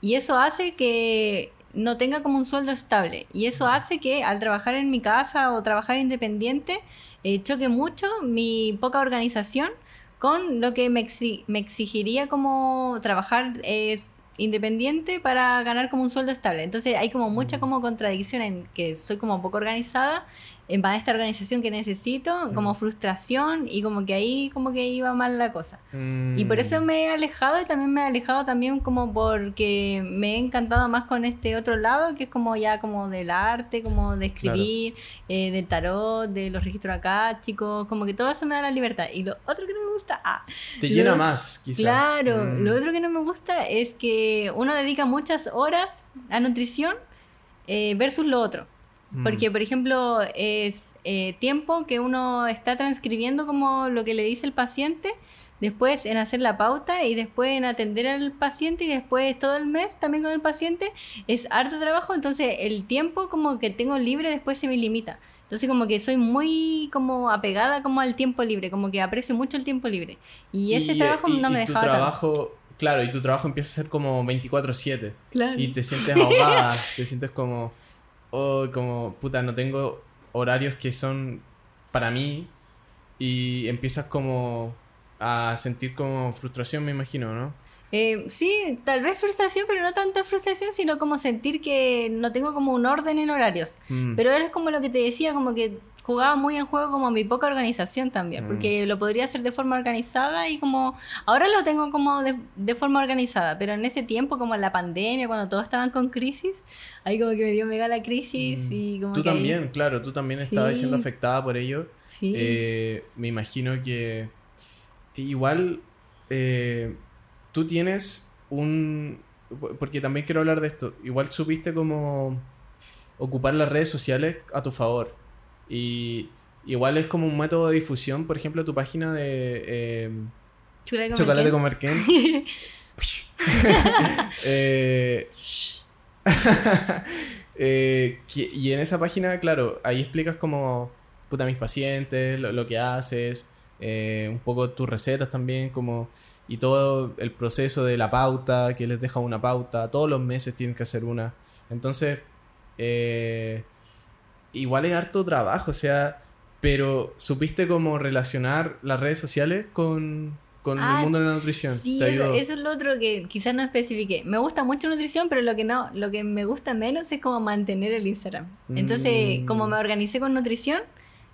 Y eso hace que no tenga como un sueldo estable. Y eso hace que al trabajar en mi casa o trabajar independiente, eh, choque mucho mi poca organización con lo que me, me exigiría como trabajar eh, independiente para ganar como un sueldo estable. Entonces hay como mucha como contradicción en que soy como poco organizada para esta organización que necesito, como frustración y como que ahí como que iba mal la cosa. Y por eso me he alejado y también me he alejado también como porque me he encantado más con este otro lado que es como ya como del arte, como de escribir, eh, del tarot, de los registros acá, chicos, como que todo eso me da la libertad. Y lo otro que no me gusta... Ah,
Te llena más, quizás.
Claro, mm. lo otro que no me gusta es que uno dedica muchas horas a nutrición eh, versus lo otro. Mm. Porque, por ejemplo, es eh, tiempo que uno está transcribiendo como lo que le dice el paciente, después en hacer la pauta y después en atender al paciente y después todo el mes también con el paciente, es harto trabajo, entonces el tiempo como que tengo libre después se me limita. Entonces como que soy muy como apegada como al tiempo libre, como que aprecio mucho el tiempo libre. Y ese trabajo no me dejaba...
Tu trabajo, claro, y tu trabajo empieza a ser como 24/7. Claro. Y te sientes [LAUGHS] ahogada, te sientes como o como, puta, no tengo horarios que son para mí y empiezas como a sentir como frustración, me imagino, ¿no?
Eh, sí, tal vez frustración, pero no tanta frustración, sino como sentir que no tengo como un orden en horarios. Mm. Pero es como lo que te decía, como que jugaba muy en juego como mi poca organización también, mm. porque lo podría hacer de forma organizada y como ahora lo tengo como de, forma organizada, pero en ese tiempo como en la pandemia, cuando todos estaban con crisis, ahí como que me dio mega la crisis mm. y como...
Tú también, claro, tú también estabas siendo afectada por ello. Sí. Eh, me imagino que igual eh, tú tienes un... Porque también quiero hablar de esto, igual supiste como ocupar las redes sociales a tu favor. Y igual es como un método de difusión, por ejemplo, tu página de eh, Chocolate Comer [LAUGHS] [LAUGHS] eh, [LAUGHS] eh, y en esa página, claro, ahí explicas como, puta, mis pacientes, lo, que haces, eh, un poco tus recetas también, como, y todo el proceso de la pauta, que les deja una pauta, todos los meses tienen que hacer una. Entonces, eh, igual es harto trabajo, o sea, pero ¿supiste cómo relacionar las redes sociales con, el ah, mundo de la nutrición?
Sí, eso, es lo otro que quizás no especifique. Me gusta mucho nutrición, pero lo que no, lo que me gusta menos es como mantener el Instagram. Entonces, mm. como me organicé con nutrición,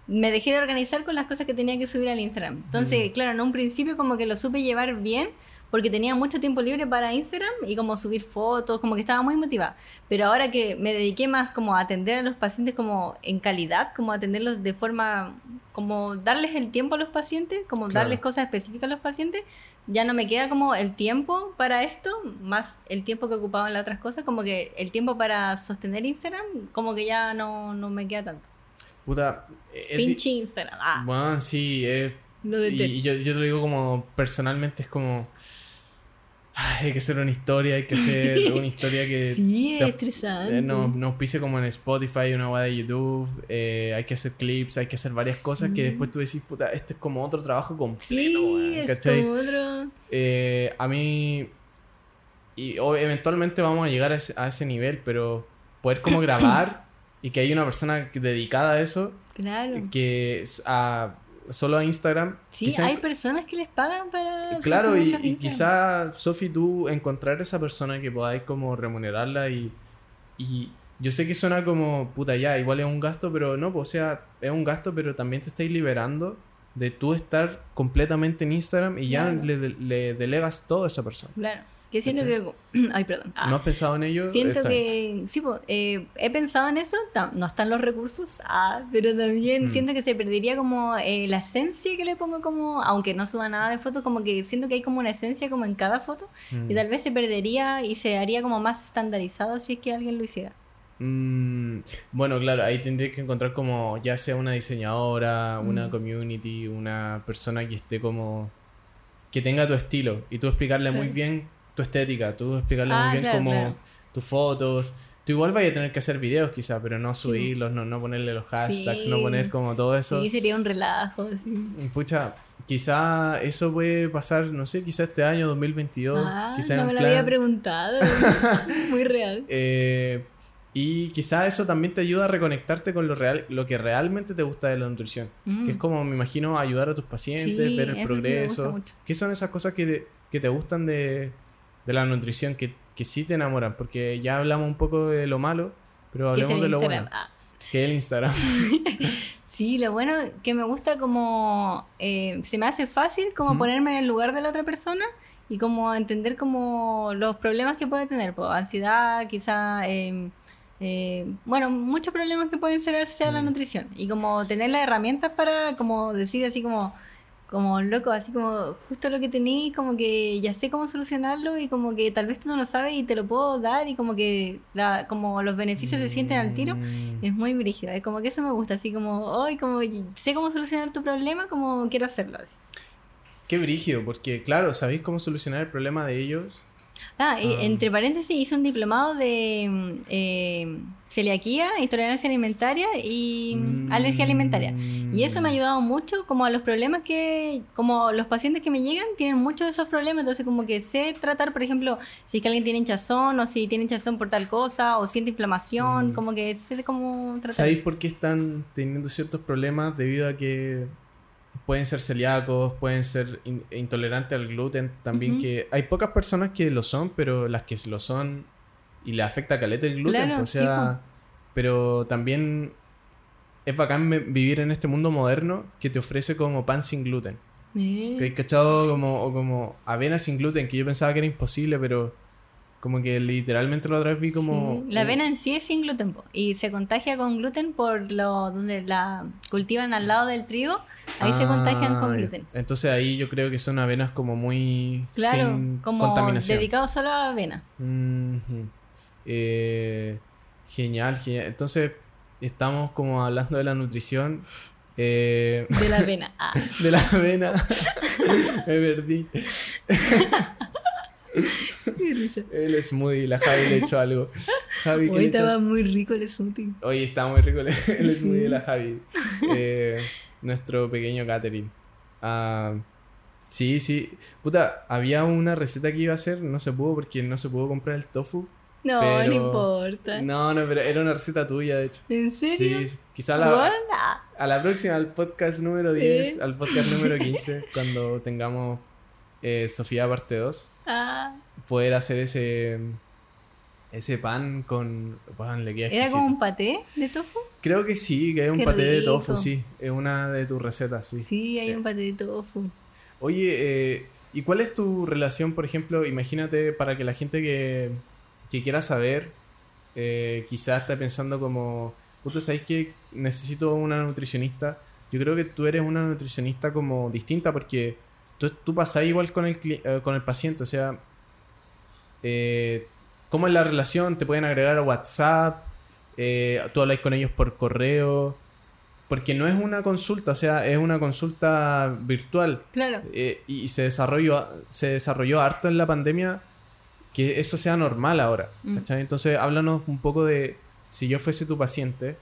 me dejé de organizar con las cosas que tenía que subir al Instagram. Entonces, mm. claro, en un principio como que lo supe llevar bien, porque tenía mucho tiempo libre para Instagram y como subir fotos, como que estaba muy motivada. Pero ahora que me dediqué más como a atender a los pacientes como en calidad, como atenderlos de forma, como darles el tiempo a los pacientes, como darles cosas específicas a los pacientes, ya no me queda como el tiempo para esto, más el tiempo que ocupaba en las otras cosas, como que el tiempo para sostener Instagram, como que ya no, no me queda tanto.
Puta.
Pinche Instagram. Ah.
Bueno, sí, es... y, yo, yo te lo digo como personalmente, es como hay que hacer una historia, hay que hacer [LAUGHS] una historia que...
sí, es estresante.
Eh, nos, nos pise como en Spotify, una web de YouTube, eh, hay que hacer clips, hay que hacer varias cosas que después tú decís, puta, este es como otro trabajo completo,
sí, es como otro...
Eh, a mí... Y eventualmente vamos a llegar a ese, a ese nivel, pero poder como [COUGHS] grabar y que hay una persona dedicada a eso.
Claro.
Que a solo a Instagram.
Sí, hay personas que les pagan para...
Claro, y, y quizá, Sofi, tú encontrar esa persona que podáis como remunerarla y, y yo sé que suena como, puta, ya, igual es un gasto, pero no, pues, o sea, es un gasto, pero también te estáis liberando de tú estar completamente en Instagram y ya le, le, delegas todo a esa persona.
Claro. Que siento que. [CLEARS THROAT] Ay, perdón.
¿No has pensado en ello?
Siento que. Sí, eh, he pensado en eso. No están los recursos. Ah, pero también mm. siento que se perdería como eh, la esencia que le pongo como. Aunque no suba nada de foto, como que siento que hay como una esencia como en cada foto. Y mm. tal vez se perdería y se haría como más estandarizado si es que alguien lo hiciera.
Mm, bueno, claro, ahí tendría que encontrar como ya sea una diseñadora, una community, una persona que esté como que tenga tu estilo y tú explicarle muy bien tu estética, tú explicarle muy ah, bien como tus fotos. Tú igual vayas a tener que hacer videos quizá, pero no subirlos, no, no ponerle los hashtags, no poner como todo eso.
Sí, sería un relajo, sí.
Pucha, quizá eso puede pasar, no sé, quizá este año 2022.
Ah,
quizá
no me lo
plan-
había preguntado. [LAUGHS] Muy real.
Eh, y quizá eso también te ayuda a reconectarte con lo real, lo que realmente te gusta de la nutrición.
Mm.
Que es como, me imagino, ayudar a tus pacientes,
Sí,
ver el progreso. ¿Qué son esas cosas que te, que te gustan de, de la nutrición, que, que sí te enamoran? Porque ya hablamos un poco de lo malo, pero hablemos de lo
Instagram.
bueno.
Ah.
Que el Instagram. [LAUGHS]
Sí, lo bueno que me gusta como eh, se me hace fácil como ponerme en el lugar de la otra persona y como entender como los problemas que puede tener, pues, ansiedad, quizá, eh, eh, bueno, muchos problemas que pueden ser asociados a la
Mm.
nutrición y como tener las herramientas para como decir así como como loco, así como justo lo que tenéis, como que ya sé cómo solucionarlo y como que tal vez tú no lo sabes y te lo puedo dar y como que la, como los beneficios se sienten al tiro.
Mm.
Es muy brígido, es como que eso me gusta, así como, hoy como sé cómo solucionar tu problema, como quiero hacerlo así.
Qué brígido, porque claro, ¿sabéis cómo solucionar el problema de ellos?
Ah,
Ah.
entre paréntesis hice un diplomado de mm, eh, celiaquía, intolerancia alimentaria y mm, alergia alimentaria. Y eso me ha
Mm.
ayudado mucho como a los problemas que, como los pacientes que me llegan tienen muchos de esos problemas, entonces como que sé tratar, por ejemplo, si es que alguien tiene hinchazón o si tiene hinchazón por tal cosa o siente inflamación,
Mm.
como que sé cómo tratar
¿Sabéis por qué están teniendo ciertos problemas debido a que pueden ser celíacos, pueden ser in- intolerantes al gluten? También que hay pocas personas que lo son, pero las que lo son y le afecta caleta el gluten,
Claro,
o
sí,
sea, pero también es bacán vivir en este mundo moderno que te ofrece como pan sin gluten.
Eh.
Que hay cachado como, o como avena sin gluten, que yo pensaba que era imposible, pero como que literalmente la otra vez vi como...
Sí, La avena en sí es sin gluten y se contagia con gluten por lo donde la cultivan al lado del trigo, ahí se contagian
Ah,
con
ya.
gluten.
Entonces ahí yo creo que son avenas como muy
Claro,
sin
como
contaminación.
dedicado solo a avena.
Eh, genial, genial. Entonces estamos como hablando de la nutrición. eh,
De la [LAUGHS] avena. Ah,
de la avena. [LAUGHS] Me perdí. [LAUGHS] [LAUGHS]
qué risa.
El smoothie, la Javi le echó algo. Javi, ¿qué
Hoy estaba muy rico el smoothie.
Oye, está muy rico el, [LAUGHS] el smoothie de la Javi. Eh, nuestro pequeño catering. Ah, sí, sí. Puta, había una receta que iba a hacer, no se pudo porque no se pudo comprar el tofu.
No,
Pero-
no importa.
No, no, pero era una receta tuya, de hecho.
¿En serio?
Sí, quizá la, a la próxima, al podcast número 10,
Sí.
al podcast número 15, [LAUGHS] cuando tengamos eh, Sofía parte 2,
ah.
Poder hacer ese ese pan con... Pan, le queda
¿Era como un paté de tofu?
Creo que sí, que es un
Qué
paté de tofu, sí. Es una de tus recetas, sí.
Sí, hay
Eh.
un paté de tofu.
Oye, eh, ¿y cuál es tu relación, por ejemplo, imagínate para que la gente que, que quiera saber, eh, quizás está pensando como, puta, ¿sabéis que necesito una nutricionista? Yo creo que tú eres una nutricionista como distinta porque tú, tú pasás igual con el, con el paciente, o sea, eh, ¿cómo es la relación? ¿Te pueden agregar a WhatsApp? Eh, ¿Tú habláis con ellos por correo? Porque no es una consulta, o sea, es una consulta virtual.
Claro.
Eh, y se desarrolló, se desarrolló harto en la pandemia que eso sea normal ahora.
Mm.
Entonces, háblanos un poco de si yo fuese tu paciente,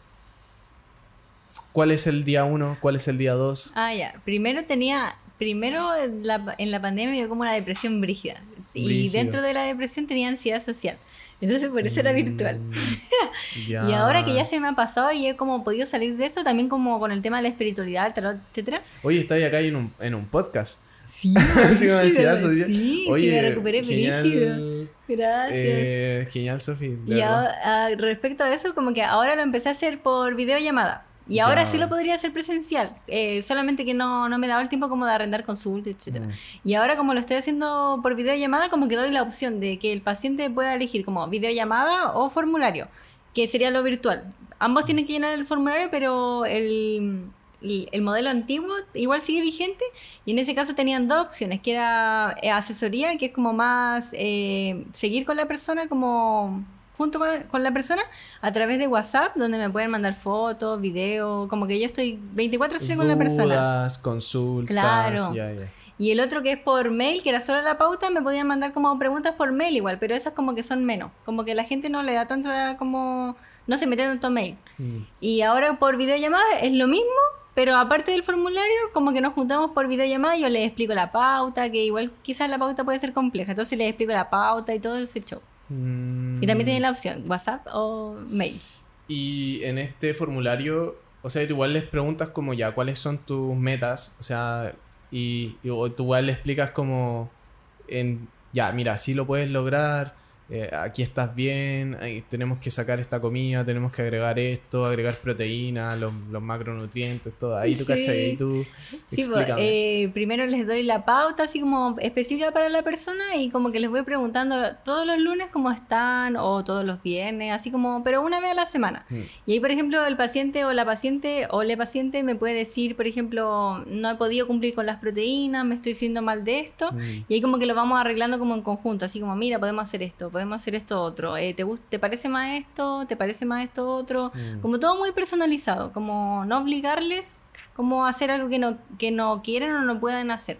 ¿cuál es el día uno? ¿Cuál es el día dos?
Ah, ya. Primero tenía, primero en la, en la pandemia me dio como una depresión brígida. Y dentro de la depresión tenía ansiedad social. Entonces por eso era virtual.
Mm, [LAUGHS] ya.
Y ahora que ya se me ha pasado y he como podido salir de eso, también como con el tema de la espiritualidad, el tarot, etcétera.
Oye, estáis acá en un, en un podcast.
Sí, [LAUGHS]
ansiedad social.
sí,
Oye,
sí, me recuperé
genial.
Gracias.
eh, genial, Sofi.
y a- a- respecto a eso, como que ahora lo empecé a hacer por videollamada. Y ahora
Ya.
sí lo podría hacer presencial, eh, solamente que no, no me daba el tiempo como de arrendar consulta, etcétera.
Mm.
Y ahora como lo estoy haciendo por videollamada, como que doy la opción de que el paciente pueda elegir como videollamada o formulario, que sería lo virtual. Ambos tienen que llenar el formulario, pero el, el, el modelo antiguo igual sigue vigente y en ese caso tenían dos opciones, que era asesoría, que es como más eh, seguir con la persona como junto con, con la persona a través de WhatsApp, donde me pueden mandar fotos, videos, como que yo estoy 24/7 con la persona.
Consultas.
Claro.
Ya.
Y el otro que es por mail, que era solo la pauta, me podían mandar como preguntas por mail igual, pero esas como que son menos. Como que la gente no le da tanta como... No se mete tanto mail.
Mm.
Y ahora por videollamada es lo mismo, pero aparte del formulario, como que nos juntamos por videollamada y yo les explico la pauta, que igual quizás la pauta puede ser compleja, entonces les explico la pauta y todo ese show. Y también tienen la opción, WhatsApp o mail.
Y en este formulario, o sea, tú igual les preguntas como ya, ¿cuáles son tus metas? O sea, y, y o tú igual le explicas como en, ya, mira, sí lo puedes lograr, eh, aquí estás bien, tenemos que sacar esta comida, tenemos que agregar esto, agregar proteína, los, macronutrientes, todo. Ahí tú, ¿cachai? Ahí tú
sí, pues, eh, primero les doy la pauta así como específica para la persona y como que les voy preguntando todos los lunes cómo están o todos los viernes, así como, pero una vez a la semana. Mm. Y ahí, por ejemplo, el paciente o la paciente o le paciente me puede decir, por ejemplo, no he podido cumplir con las proteínas, me estoy siendo mal de esto. Mm. Y ahí como que lo vamos arreglando como en conjunto, así como, mira, podemos hacer esto podemos hacer esto otro. Eh, ¿te, ¿Te parece más esto? ¿Te parece más esto otro? Mm. Como todo muy personalizado, como no obligarles como a hacer algo que no, que no quieren o no puedan hacer.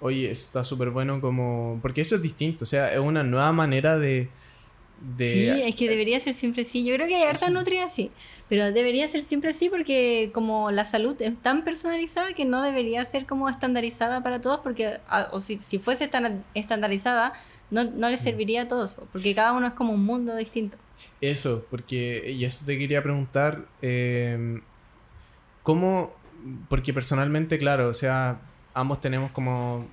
Oye, eso está súper bueno como... Porque eso es distinto, o sea, es una nueva manera de... de...
Sí, es que debería ser siempre así. Yo creo que hay harta nutria así, pero debería ser siempre así porque como la salud es tan personalizada que no debería ser como estandarizada para todos porque o si, si fuese tan estandarizada no, no les serviría a todos, porque cada uno es como un mundo distinto.
Eso, porque, y eso te quería preguntar, eh, ¿cómo, porque personalmente, claro, o sea, ambos tenemos como,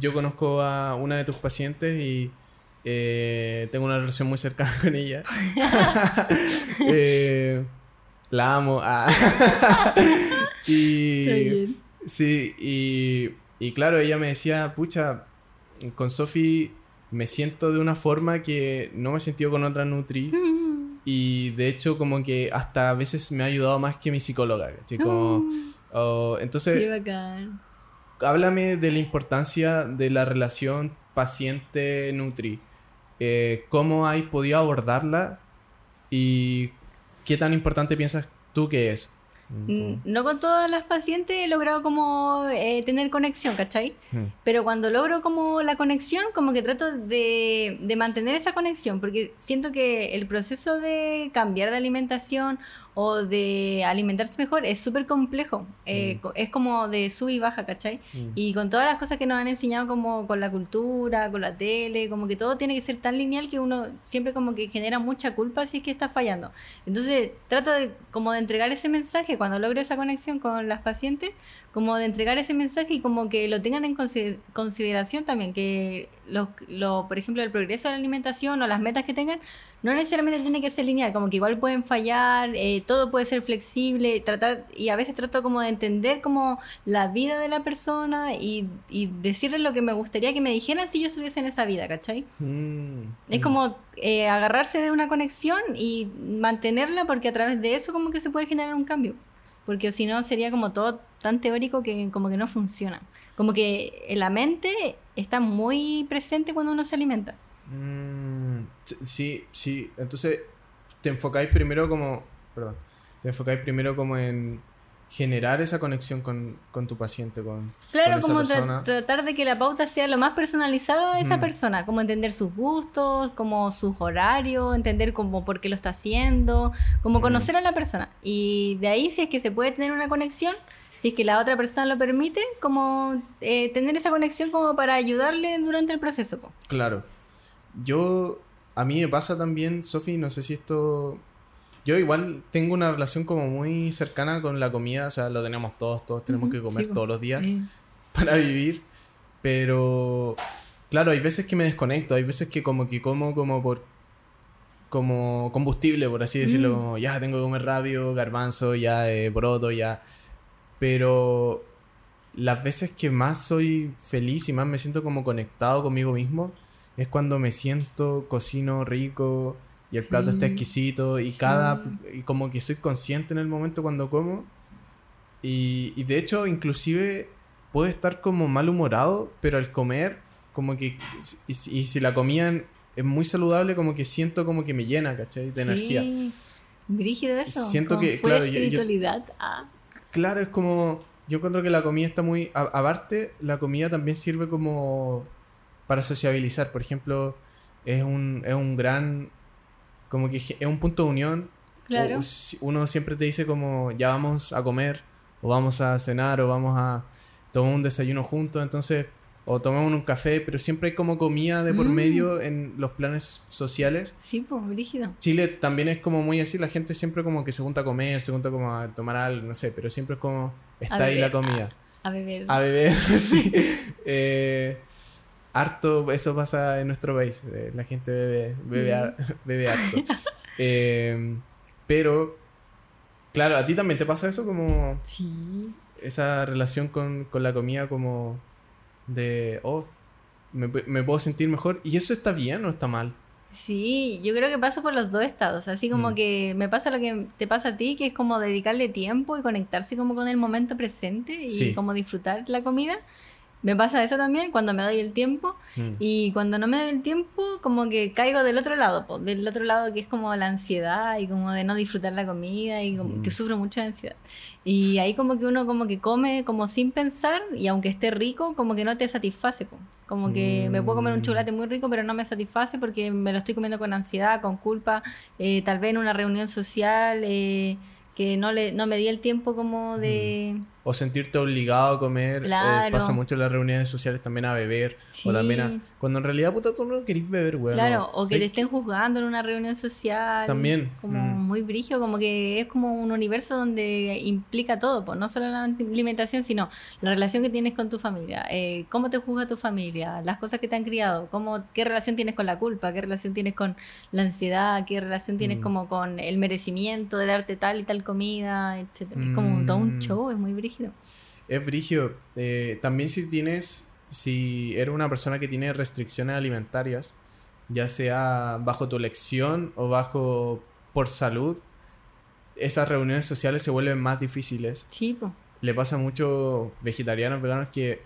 yo conozco a una de tus pacientes y eh, tengo una relación muy cercana [LAUGHS] con ella. [LAUGHS] eh, la amo. Ah. [LAUGHS] y, sí, y, y claro, ella me decía, pucha, con Sofi me siento de una forma que no me he sentido con otra Nutri. [LAUGHS] Y de hecho, como que hasta a veces me ha ayudado más que mi psicóloga. [LAUGHS] Oh, entonces, háblame de la importancia de la relación paciente-nutri. Eh, ¿Cómo hay podido abordarla? ¿Y qué tan importante piensas tú que es?
No con todas las pacientes he logrado como eh, tener conexión, ¿cachai? Pero cuando logro como la conexión, como que trato de, de, mantener esa conexión, porque siento que el proceso de cambiar de alimentación o de alimentarse mejor es súper complejo. Eh, mm. Es como de sub y baja, ¿cachai? Mm. Y con todas las cosas que nos han enseñado como con la cultura, con la tele, como que todo tiene que ser tan lineal que uno siempre como que genera mucha culpa si es que está fallando. Entonces trato de como de entregar ese mensaje cuando logro esa conexión con las pacientes, como de entregar ese mensaje y como que lo tengan en consideración también, que lo, lo, por ejemplo, el progreso de la alimentación o las metas que tengan no necesariamente tiene que ser lineal, como que igual pueden fallar, eh, todo puede ser flexible, tratar, y a veces trato como de entender como la vida de la persona y, y decirles lo que me gustaría que me dijeran si yo estuviese en esa vida, ¿cachai? Mm, es mm. como eh, agarrarse de una conexión y mantenerla porque a través de eso como que se puede generar un cambio, porque si no sería como todo tan teórico que como que no funciona. Como que la mente está muy presente cuando uno se alimenta.
Mm, sí, sí. Entonces, te enfocáis primero como. Perdón. Te enfocáis primero como en generar esa conexión con, tu paciente, con,
claro, como tratar de que la pauta sea lo más personalizada de esa mm. persona, como entender sus gustos, como sus horarios, entender como por qué lo está haciendo, como mm. conocer a la persona. Y de ahí si es que se puede tener una conexión, si es que la otra persona lo permite, como eh, tener esa conexión como para ayudarle durante el proceso.
Claro. Yo, a mí me pasa también, Sofi, no sé si esto... Yo igual tengo una relación como muy cercana con la comida, o sea, lo tenemos todos, todos tenemos que comer todos los días [LAUGHS] para vivir, pero claro, hay veces que me desconecto, hay veces que como que como como por como combustible, por así decirlo, mm. ya tengo que comer rápido, garbanzo, ya eh, broto, ya. Pero las veces que más soy feliz y más me siento como conectado conmigo mismo es cuando me siento, cocino rico y el plato está exquisito y cada y como que soy consciente en el momento cuando como. Y, y de hecho inclusive puedo estar como malhumorado pero al comer como que y, si la comida es muy saludable como que siento como que me llena ¿cachai? de energía.
Brígido eso.
siento que claro
espiritualidad. Ah.
claro es como yo encuentro que la comida está muy aparte la comida también sirve como para sociabilizar. Por ejemplo, es un, es un gran, como que es un punto de unión. Claro. Uno siempre te dice como, ya vamos a comer, o vamos a cenar, o vamos a tomar un desayuno juntos, entonces, o tomamos un café, pero siempre hay como comida de por
Mm.
medio en los planes sociales.
Sí, pues, brígido.
Chile también es como muy así, la gente siempre como que se junta a comer, se junta como a tomar algo, no sé, pero siempre es como, está
A
ahí la comida.
A beber.
A beber, [LAUGHS] sí. [LAUGHS] Eh, harto, eso pasa en nuestro país. eh, la gente bebe, bebe, [LAUGHS] bebe harto. [LAUGHS] Eh, pero, claro, ¿a ti también te pasa eso? Como
Sí.
esa relación con, con la comida como de, oh, me, me puedo sentir mejor. ¿Y eso está bien o está mal?
Sí, yo creo que paso por los dos estados, así como
Mm.
que me pasa lo que te pasa a ti, que es como dedicarle tiempo y conectarse como con el momento presente y
Sí.
como disfrutar la comida. Me pasa eso también cuando me doy el tiempo
Mm.
y cuando no me doy el tiempo como que caigo del otro lado, po, del otro lado que es como la ansiedad y como de no disfrutar la comida y como
Mm.
que sufro mucho de ansiedad. Y ahí como que uno como que come como sin pensar y aunque esté rico como que no te satisface, po. como que me puedo comer un
Mm.
chocolate muy rico pero no me satisface porque me lo estoy comiendo con ansiedad, con culpa, eh, tal vez en una reunión social eh, que no, le, no me di el tiempo como de...
O sentirte obligado a comer. eh, pasa mucho en las reuniones sociales también a beber.
Sí.
O también a... Cuando en realidad, puta, tú no querís beber, weón.
Claro, o que
¿Sabes
te estén juzgando en una reunión social.
También,
Como
mm.
muy brígido, como que es como un universo donde implica todo, pues no solo la alimentación, sino la relación que tienes con tu familia, eh, cómo te juzga tu familia, las cosas que te han criado, cómo, qué relación tienes con la culpa, qué relación tienes con la ansiedad, qué relación tienes
Mm.
como con el merecimiento de darte tal y tal comida, etcétera. Es como todo un
Mm.
show, es muy brígido.
Es brigio. Eh, también si tienes, si eres una persona que tiene restricciones alimentarias, ya sea bajo tu elección o bajo por salud, esas reuniones sociales se vuelven más difíciles.
Sí.
Le pasa a muchos vegetarianos, veganos que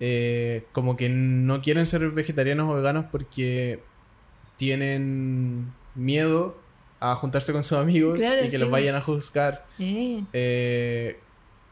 eh, como que no quieren ser vegetarianos o veganos porque tienen miedo a juntarse con sus amigos
Claro,
y que
sí,
los vayan a juzgar.
Eh.
Eh,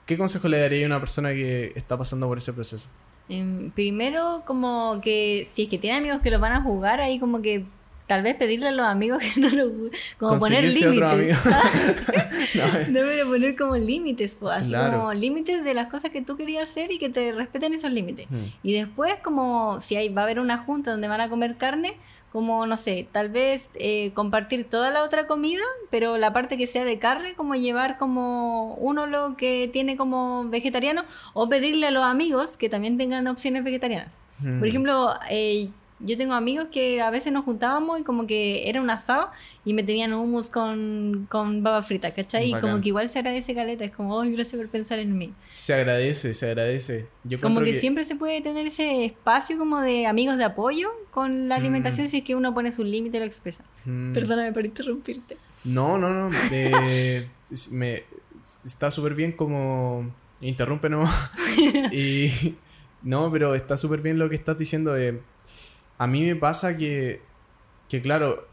¿Qué consejo le daría a una persona que está pasando por ese proceso?
Em, primero, como que si es que tiene amigos que los van a jugar, ahí como que tal vez pedirle a los amigos [LAUGHS] que no lo como poner límites.
amigo. [LAUGHS] [LAUGHS] No,
No, pero poner como límites, así
Claro.
como límites de las cosas que tú querías hacer y que te respeten esos límites.
Mm.
Y después, como si hay, va a haber una junta donde van a comer carne, como no sé, tal vez eh, compartir toda la otra comida, pero la parte que sea de carne, como llevar como uno lo que tiene como vegetariano, o pedirle a los amigos que también tengan opciones vegetarianas.
Mm.
Por ejemplo, eh, yo tengo amigos que a veces nos juntábamos y como que era un asado y me tenían hummus con, con baba frita, ¿cachai? Y
Bacán.
como que igual se agradece caleta, es como, ay, gracias por pensar en mí.
Se agradece, se agradece. Yo
Como que, siempre se puede tener ese espacio como de amigos de apoyo con la alimentación si es que uno pone su límite y lo expresa.
Mm.
Perdóname por interrumpirte.
No, no, no. eh, me, está súper bien como... Interrumpe nomás. [LAUGHS] y... No, pero está súper bien lo que estás diciendo. eh, a mí me pasa que... Que claro...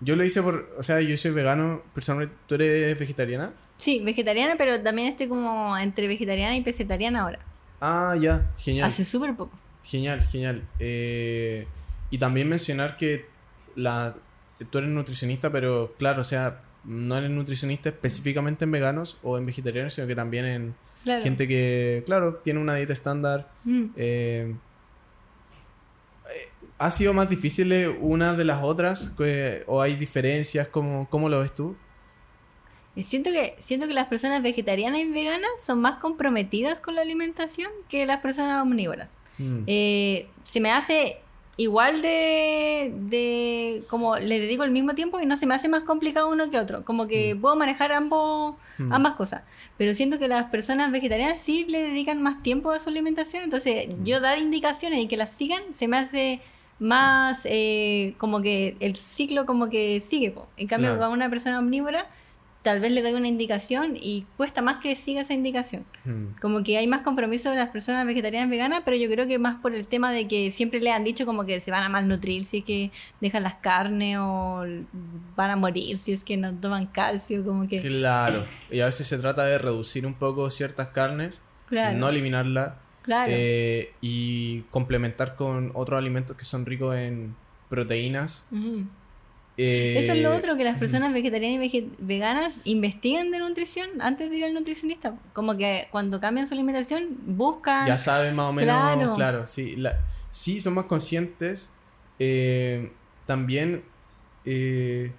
Yo lo hice por... O sea, yo soy vegano. Personalmente, ¿tú eres vegetariana?
Sí, vegetariana, pero también estoy como entre vegetariana y pesetariana ahora.
Ah, ya. Genial.
Hace súper poco.
Genial, genial. Eh, y también mencionar que la, tú eres nutricionista, pero claro, o sea, no eres nutricionista específicamente en veganos o en vegetarianos, sino que también en
Claro.
gente que, claro, tiene una dieta estándar.
Mm.
Eh, ¿Ha sido más difícil una de las otras? ¿O hay diferencias? ¿Cómo, cómo lo ves tú?
Siento que, siento que las personas vegetarianas y veganas son más comprometidas con la alimentación que las personas omnívoras.
Mm,
Eh, se me hace igual de, de como le dedico el mismo tiempo y no se me hace más complicado uno que otro. Como que puedo manejar ambos,
Mm.
ambas cosas. Pero siento que las personas vegetarianas sí le dedican más tiempo a su alimentación. Entonces, yo dar indicaciones y que las sigan se me hace más eh, como que el ciclo como que sigue. po. En cambio,
Claro.
con una persona omnívora, tal vez le doy una indicación y cuesta más que siga esa indicación.
mm.
Como que hay más compromiso de las personas vegetarianas veganas, pero yo creo que más por el tema de que siempre le han dicho como que se van a malnutrir si es que dejan las carnes o van a morir si es que no toman calcio, como que...
Claro. Y a veces se trata de reducir un poco ciertas carnes,
Claro.
no eliminarlas.
Claro.
Eh, y complementar con otros alimentos que son ricos en proteínas. Eh,
Eso es lo otro, que las personas vegetarianas y veganas investigan de nutrición antes de ir al nutricionista. Como que cuando cambian su alimentación, buscan...
Ya saben más o menos, claro, sí. sí, son más conscientes. Eh, también, eh,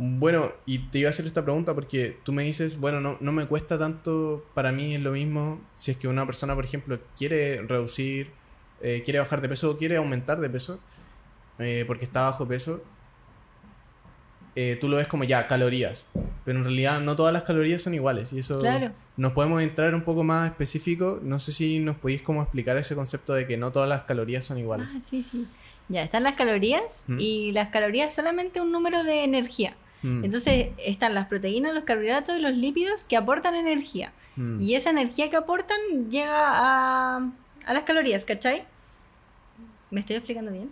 bueno, y te iba a hacer esta pregunta porque tú me dices, bueno, no, no me cuesta tanto, para mí es lo mismo si es que una persona, por ejemplo, quiere reducir, quiere bajar de peso o quiere aumentar de peso, porque está bajo peso eh, tú lo ves como ya, calorías. Pero en realidad no todas las calorías son iguales. Y eso nos podemos entrar un poco más específico. No sé si nos podéis como explicar ese concepto de que no todas las calorías son iguales.
Ah, sí, sí. Ya, están las calorías ¿Mm? y las calorías solamente un número de energía. ¿Mm? Entonces están las proteínas, los carbohidratos y los lípidos que aportan energía. ¿Mm? Y esa energía que aportan llega a, a las calorías, ¿cachai? ¿Me estoy explicando bien?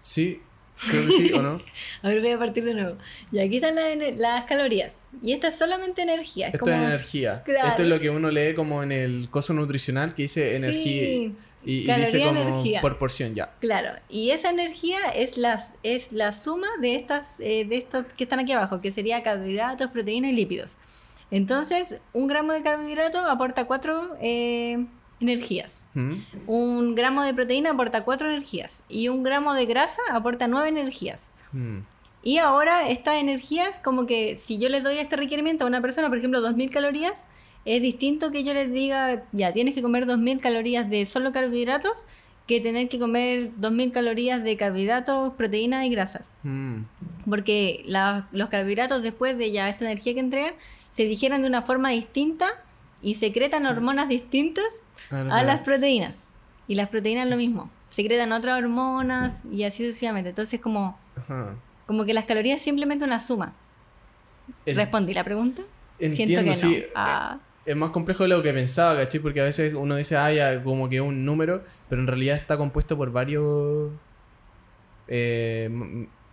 Sí, Creo que sí o no. [LAUGHS]
a ver, voy a partir de nuevo. Y aquí están las, calorías. Y esta es solamente energía.
Esto es energía. Esto es lo que uno lee como en el coso nutricional que dice energía. Y, dice como por porción ya.
Claro. Y esa energía es, las, es la suma de estas eh, de estos que están aquí abajo, que sería carbohidratos, proteínas y lípidos. Entonces, un gramo de carbohidrato aporta cuatro eh, energías. Mm. Un gramo de proteína aporta 4 energías y un gramo de grasa aporta 9 energías. Mm. Y ahora estas energías, como que si yo les doy este requerimiento a una persona, por ejemplo, 2.000 calorías, es distinto que yo les diga, ya, tienes que comer 2.000 calorías de solo carbohidratos, que tener que comer 2.000 calorías de carbohidratos, proteínas y grasas. Mm. Porque los carbohidratos, después de ya esta energía que entregan, se digieren de una forma distinta y secretan hormonas distintas a las proteínas. Y las proteínas lo mismo. Secretan otras hormonas y así sucesivamente. Entonces, como, como que las calorías es simplemente una suma. ¿Respondí la pregunta?
Entiendo, sí. Ah. Es más complejo de lo que pensaba, ¿cachai? Porque a veces uno dice, ah, ya, como que un número, pero en realidad está compuesto por varios eh,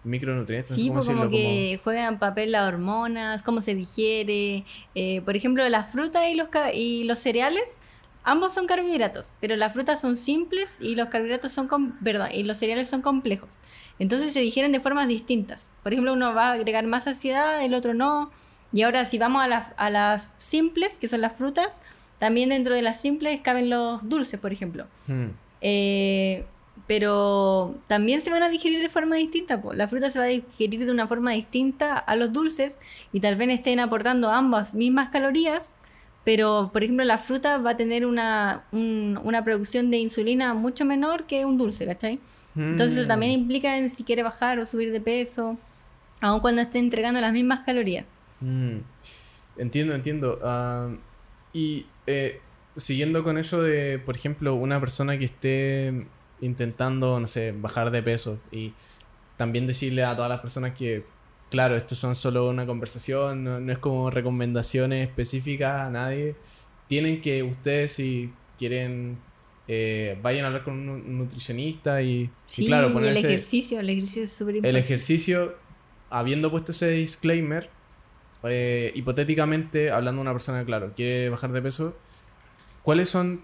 micronutrientes.
Sí, pues como que juegan papel las hormonas, cómo se digiere. Eh, por ejemplo, las frutas y los, y los cereales, ambos son carbohidratos, pero las frutas son simples y los carbohidratos son, con, perdón, y los cereales son complejos. Entonces se digieren de formas distintas. Por ejemplo, uno va a agregar más saciedad, el otro no. Y ahora si vamos a, las, a las simples, que son las frutas, también dentro de las simples caben los dulces, por ejemplo. Hmm. Eh, pero también se van a digerir de forma distinta. La fruta se va a digerir de una forma distinta a los dulces y tal vez estén aportando ambas mismas calorías, pero por ejemplo la fruta va a tener una, una producción de insulina mucho menor que un dulce, ¿cachai? Entonces eso también implica en si quiere bajar o subir de peso, aun cuando esté entregando las mismas calorías.
Mm. Entiendo, entiendo. Ah, y eh, siguiendo con eso de, por ejemplo, una persona que esté intentando, no sé, bajar de peso y también decirle a todas las personas que, claro, esto son solo una conversación, no, es como recomendaciones específicas a nadie. Tienen que ustedes, si quieren, eh, vayan a hablar con un nutricionista y,
sí, claro, ponerse... el ejercicio, el ejercicio es súper importante.
El ejercicio, habiendo puesto ese disclaimer, eh, hipotéticamente, hablando de una persona, claro, quiere bajar de peso, ¿cuáles son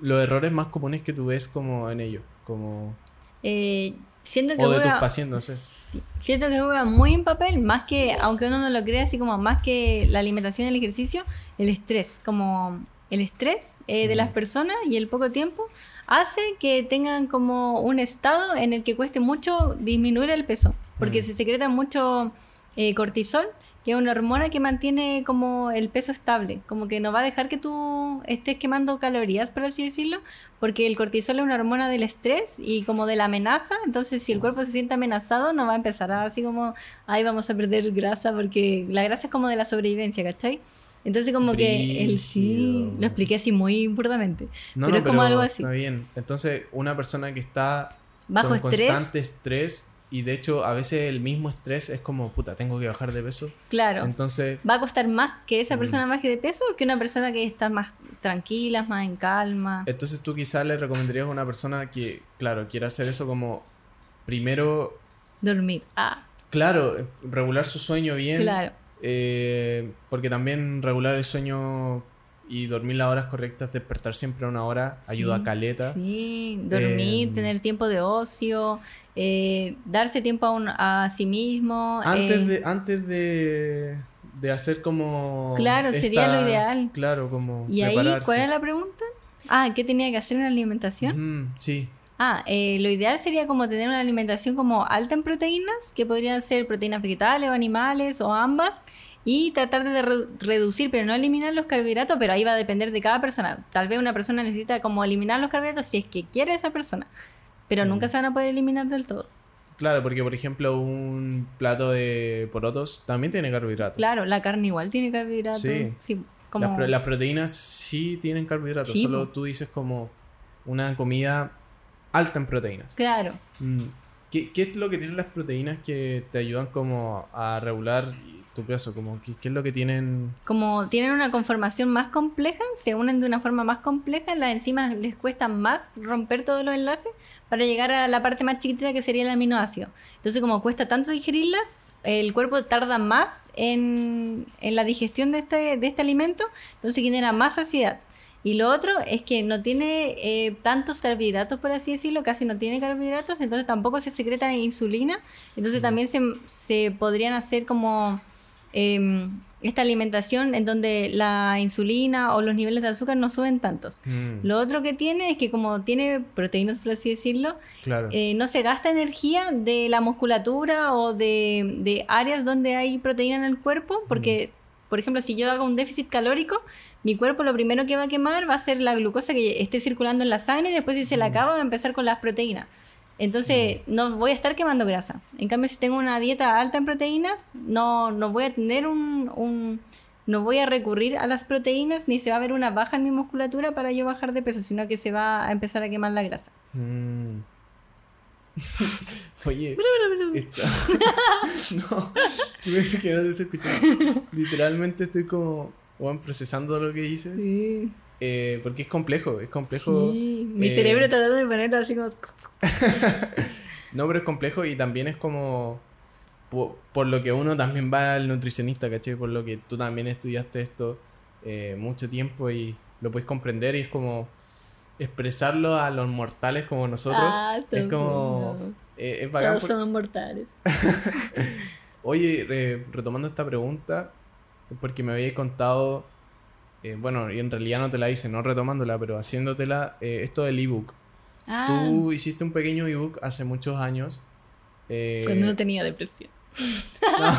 los errores más comunes que tú ves como en ello? Como...
Eh, siento que
o de tus pacientes,
Siento que juega muy en papel, más que, aunque uno no lo crea, así como más que la alimentación y el ejercicio, el estrés. Como el estrés eh, de las personas y el poco tiempo hace que tengan como un estado en el que cueste mucho disminuir el peso, porque se secreta mucho eh, cortisol que es una hormona que mantiene como el peso estable, como que no va a dejar que tú estés quemando calorías, por así decirlo, porque el cortisol es una hormona del estrés y como de la amenaza, entonces si el cuerpo se siente amenazado no va a empezar a así como, ay, vamos a perder grasa, porque la grasa es como de la sobrevivencia, ¿cachai? Entonces como que el sí, lo expliqué así muy burdamente, pero es como algo así.
Está bien, entonces una persona que está bajo con constante estrés y de hecho, a veces el mismo estrés es como, puta, tengo que bajar de peso.
Claro.
Entonces.
¿Va a costar más que esa mm. persona baje de peso que una persona que está más tranquila, más en calma?
Entonces tú quizás le recomendarías a una persona que, claro, quiera hacer eso como primero.
Dormir. Ah.
Claro, regular su sueño bien. Claro. Eh, porque también regular el sueño y dormir las horas correctas, despertar siempre a una hora, ayuda a caleta.
Sí, dormir,
Em,
tener tiempo de ocio, eh, darse tiempo a, un- a sí mismo.
Antes
eh,
de, antes de, de hacer como...
Claro, sería lo ideal.
Claro, como
¿Y ahí cuál es la pregunta? Ah, ¿qué tenía que hacer en la alimentación?
Ujú, sí,
Ah, eh, lo ideal sería como tener una alimentación como alta en proteínas, que podrían ser proteínas vegetales o animales o ambas, y tratar de re- reducir, pero no eliminar los carbohidratos, pero ahí va a depender de cada persona. Tal vez una persona necesita como eliminar los carbohidratos si es que quiere esa persona, pero
Mm.
nunca se van a poder eliminar del todo.
claro, porque por ejemplo un plato de porotos también tiene carbohidratos.
Claro, la carne igual tiene carbohidratos.
Sí.
Sí, como...
Las, pro- las proteínas sí tienen carbohidratos,
Sí,
solo tú dices como una comida alta en proteínas.
Claro.
Mm, ¿Qué, qué es lo que tienen las proteínas que te ayudan como a regular tu peso? Como, ¿qué, qué es lo que tienen?
como tienen una conformación más compleja, se unen de una forma más compleja, las enzimas les cuesta más romper todos los enlaces para llegar a la parte más chiquitita que sería el aminoácido. Entonces, como cuesta tanto digerirlas, el cuerpo tarda más en, en la digestión de este, de este alimento, entonces genera más saciedad. Y lo otro es que no tiene eh, tantos carbohidratos, por así decirlo, casi no tiene carbohidratos, entonces tampoco se secreta insulina, entonces también se, se podrían hacer como eh, esta alimentación en donde la insulina o los niveles de azúcar no suben tantos.
Mm,
Lo otro que tiene es que como tiene proteínas, por así decirlo,
claro.
eh, no se gasta energía de la musculatura o de, de áreas donde hay proteína en el cuerpo, porque, por ejemplo, si yo hago un déficit calórico, mi cuerpo lo primero que va a quemar va a ser la glucosa que esté circulando en la sangre y después si se la acaba va a empezar con las proteínas. Entonces no voy a estar quemando grasa. En cambio, si tengo una dieta alta en proteínas, no, no voy a tener un, un- No voy a recurrir a las proteínas ni se va a ver una baja en mi musculatura para yo bajar de peso, sino que se va a empezar a quemar la grasa.
Mm. [LAUGHS] Oye, está- [LAUGHS] no, que no te estoy escuchando. Literalmente estoy como bueno, procesando lo que dices.
Sí.
Eh, porque es complejo, es complejo.
Sí, mi
eh,
cerebro tratando de ponerlo así como... [LAUGHS]
No, pero es complejo y también es como po- por, lo que uno también va al nutricionista, ¿cachai? Por lo que tú también estudiaste esto eh, mucho tiempo y lo puedes comprender y es como expresarlo a los mortales como nosotros.
Ah,
es como... es
Todos
por-
somos mortales. [LAUGHS]
Oye, retomando esta pregunta, porque me habías contado, eh, bueno, y en realidad no te la hice, no retomándola, pero haciéndotela, eh, esto del ebook.
Ah,
Tú hiciste un pequeño ebook hace muchos años. eh,
cuando no tenía depresión. [LAUGHS]
no.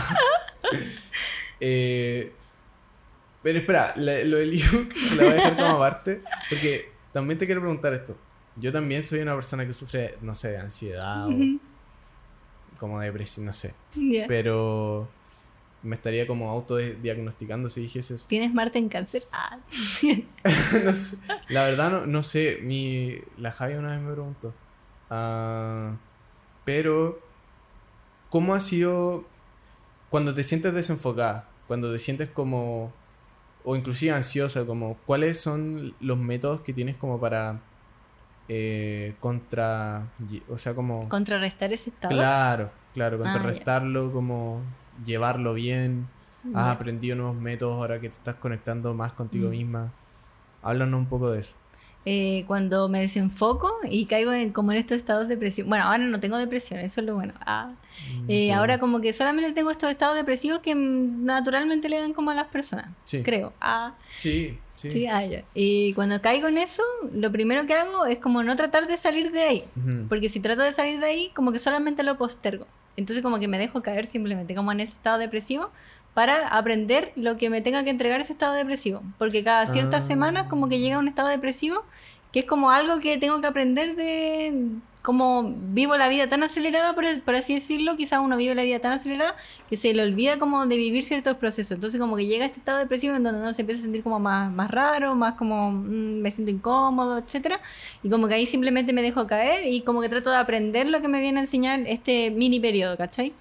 Pero espera, la- lo del ebook la voy a dejar como aparte, porque también te quiero preguntar esto. Yo también soy una persona que sufre, no sé, de ansiedad o como depresión, no sé. Pero me estaría como autodiagnosticando si dijese eso.
¿Tienes Marte en cáncer? Ah. [LAUGHS]
no sé. La verdad no, no sé. Mi, la Javi una vez me preguntó. Ah, pero, ¿cómo ha sido cuando te sientes desenfocada? Cuando te sientes como, o inclusive ansiosa, como, ¿cuáles son los métodos que tienes como para eh, contra, o sea, como...
Contrarrestar ese estado.
Claro, claro,
Ah,
contrarrestarlo, como llevarlo bien. Has aprendido nuevos métodos ahora que te estás conectando más contigo
Mm.
misma. Háblanos un poco de eso.
Eh, cuando me desenfoco y caigo en, como en estos estados de depresión. Bueno, ahora no tengo depresión, eso es lo bueno. Ah.
Mm,
Eh, ahora como que solamente tengo estos estados depresivos que naturalmente le dan como a las personas.
Sí.
Creo. Ah.
Sí, sí.
Sí, ah, ya. Y cuando caigo en eso, lo primero que hago es como no tratar de salir de ahí.
Ujú.
Porque si trato de salir de ahí, como que solamente lo postergo. Entonces como que me dejo caer simplemente, como en ese estado depresivo, para aprender lo que me tenga que entregar ese estado depresivo. Porque cada ciertas
Ah.
semanas como que llega un estado depresivo, que es como algo que tengo que aprender de como vivo la vida tan acelerada, por, por así decirlo, quizás uno vive la vida tan acelerada que se le olvida como de vivir ciertos procesos. Entonces como que llega este estado depresivo en donde uno se empieza a sentir como más, más raro, más como mm, me siento incómodo, etcétera Y como que ahí simplemente me dejo caer y como que trato de aprender lo que me viene a enseñar este mini periodo, ¿cachai?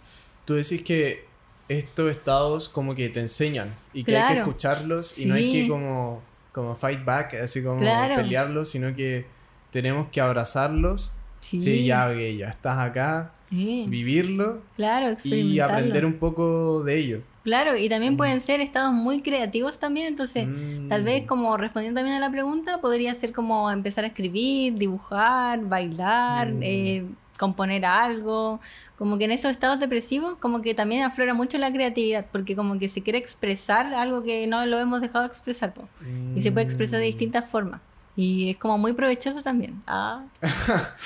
Tú decís que estos estados como que te enseñan y que hay que escucharlos y no hay
Sí.
que como, como fight back, así como
Claro.
pelearlos, sino que tenemos que abrazarlos. Sí, ya, ok, ya estás acá,
Sí,
vivirlo
claro,
y aprender un poco de ello.
Claro, y también pueden ser estados muy creativos también, entonces tal vez
Mm.
como respondiendo también a la pregunta, podría ser como empezar a escribir, dibujar, bailar,
Mm.
eh, componer algo, como que en esos estados depresivos como que también aflora mucho la creatividad, porque como que se quiere expresar algo que no lo hemos dejado de expresar, po. y se puede expresar de
Mm.
distintas formas. Y es como muy provechoso también. Ah, [LAUGHS]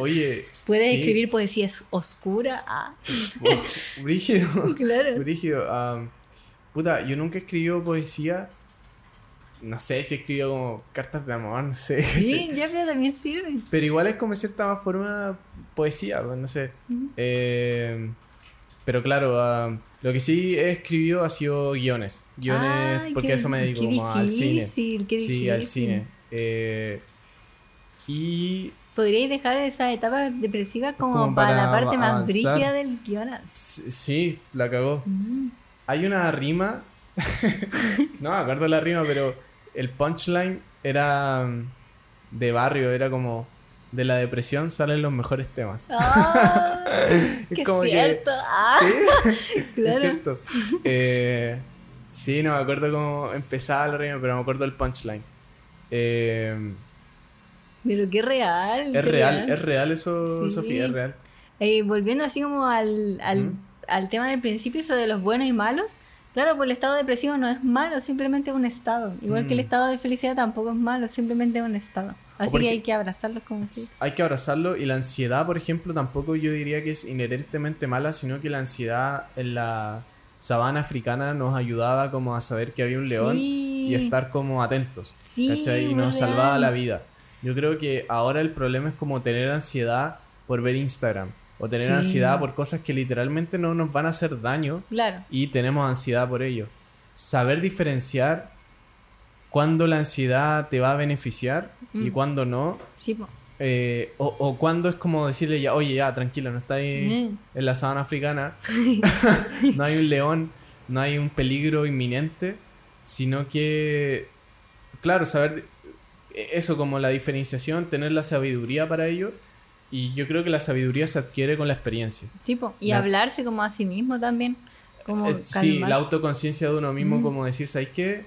Oye.
puedes
sí.
escribir poesía oscura. Ah,
Oh, Brígido. [LAUGHS]
claro.
Brígido. am, puta, yo nunca he escribido poesía. No sé si he escribido como cartas de amor, no sé.
Sí, ya, pero también sirve.
Pero igual es como cierta forma poesía, pues, no sé. Eh, pero claro, am, lo que sí he escribido ha sido guiones. Guiones, porque
qué-
a eso me dedico, como al cine.
difícil,
Sí, al cine. Eh, y
Podríais dejar esa etapa depresiva como,
Como
para,
para
la parte más brígida del guion.
sí, la cagó.
Mm.
Hay una rima. [LAUGHS] no me acuerdo la rima, pero el punchline era mm, de barrio, era como. De la depresión salen los mejores temas.
Ah, [LAUGHS]
Es
¡Qué
como que-
cierto! Ah,
Sí, [LAUGHS]
claro.
es cierto. Eh, sí, no me acuerdo cómo empezaba la rima, pero me acuerdo el punchline. Eh,
Pero qué real.
es
qué
real, es real eso,
Sí.
Sofía, es real.
Eh, volviendo así como al, al,
¿Mm?
al tema del principio, eso de los buenos y malos. Claro, pues el estado depresivo no es malo, simplemente es un estado. Igual que el
Mm.
estado de felicidad tampoco es malo, simplemente es un estado. Así que hay que abrazarlos como así.
Hay que abrazarlo y la ansiedad, por ejemplo, tampoco yo diría que es inherentemente mala, sino que la ansiedad en la sabana africana nos ayudaba como a saber que había un león
Sí.
y estar como atentos,
Sí,
¿cachai? Y nos salvaba
real.
la vida. Yo creo que ahora el problema es como tener ansiedad por ver Instagram o tener
Sí.
ansiedad por cosas que literalmente no nos van a hacer daño
Claro.
y tenemos ansiedad por ello. Saber diferenciar cuándo la ansiedad te va a beneficiar y
Mm.
cuándo no
Sí, po.
Eh, o, o cuando es como decirle ya, oye, ya, tranquilo, no está ahí
Mm.
en la sabana africana, [LAUGHS] [LAUGHS] no hay un león, no hay un peligro inminente, sino que, claro, saber eh, eso como la diferenciación, tener la sabiduría para ello, y yo creo que la sabiduría se adquiere con la experiencia.
Sí, po. y
La-
hablarse como a sí mismo también. Como
sí, la autoconciencia de uno mismo,
Mm.
como decir, ¿sabes qué?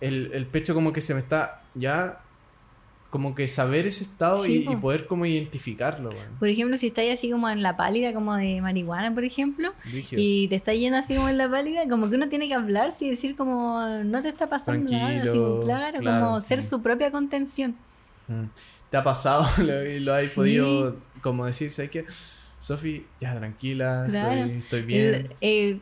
El, el pecho como que se me está, ya, como que saber ese estado
Sí,
y, y
po.
poder como identificarlo.
Por ejemplo, si estáis así como en la pálida, como de marihuana, por ejemplo, y te está yendo así como en la pálida, como que uno tiene que hablarse y decir como no te está pasando nada, así, claro,
claro.
como ser su propia contención.
Mm. ¿Te ha pasado [LAUGHS] lo, y lo has
Sí.
podido como decir, ¿sabes qué? Sofi, ya tranquila,
Claro.
estoy, estoy bien.
El- eh,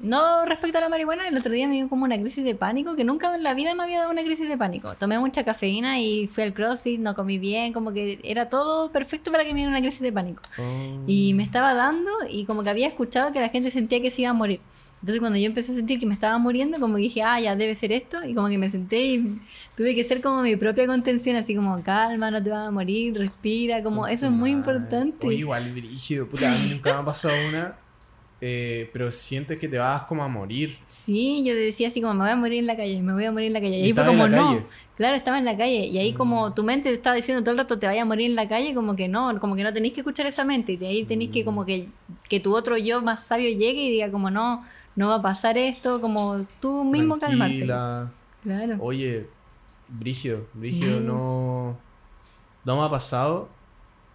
no respecto a la marihuana, el otro día me dio como una crisis de pánico, que nunca en la vida me había dado una crisis de pánico. Tomé mucha cafeína y fui al CrossFit, no comí bien, como que era todo perfecto para que me diera una crisis de pánico.
Oh.
Y me estaba dando y como que había escuchado que la gente sentía que se iba a morir. Entonces cuando yo empecé a sentir que me estaba muriendo, como que dije, ah, ya debe ser esto. Y como que me senté y tuve que ser como mi propia contención, así como, calma, no te vas a morir, respira, como eso es muy importante.
Oye, igual, brígido, puta, a mí nunca me ha pasado una, eh, pero sientes que te vas como a morir.
Sí, yo decía así como, me voy a morir en la calle, me voy a morir en la calle. Y
¿Y
ahí fue como, no.
calle? Mm.
Claro, estaba en la calle. Y ahí como tu mente te estaba diciendo todo el rato, te vaya a morir en la calle, como que no, como que no tenéis que escuchar esa mente. Y de ahí tenéis
Mm.
que como que, que tu otro yo más sabio llegue y diga como, no, no va a pasar esto, como tú mismo calmarte.
Tranquila.
Claro.
Oye, brígido,
Mm.
no, no me ha pasado,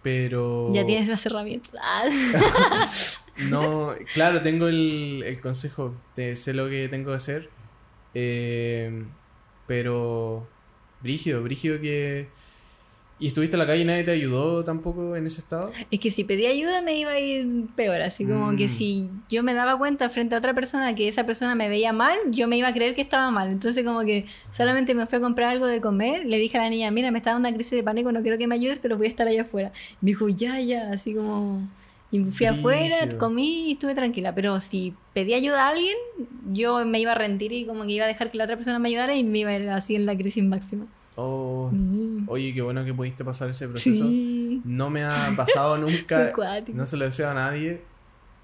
pero...
Ya tienes las herramientas. [LAUGHS]
No, claro, tengo el, el consejo, te- sé lo que tengo que hacer, eh, pero brígido, brígido que... ¿Y estuviste en la calle y nadie te ayudó tampoco en ese estado?
Es que si pedía ayuda me iba a ir peor, así como que
Mm.
si yo me daba cuenta frente a otra persona que esa persona me veía mal, yo me iba a creer que estaba mal. Entonces como que solamente me fui a comprar algo de comer, le dije a la niña, mira, me está dando una crisis de pánico, no quiero que me ayudes, pero voy a estar allá afuera. Me dijo, ya, ya, así como... Y fui afuera, comí y estuve tranquila. Pero si pedí ayuda a alguien, yo me iba a rendir y como que iba a dejar que la otra persona me ayudara y me iba a ir así en la crisis máxima.
Oh,
Mm.
oye, qué bueno que pudiste pasar ese proceso.
Sí.
No me ha pasado [LAUGHS] nunca, no se lo deseo a nadie,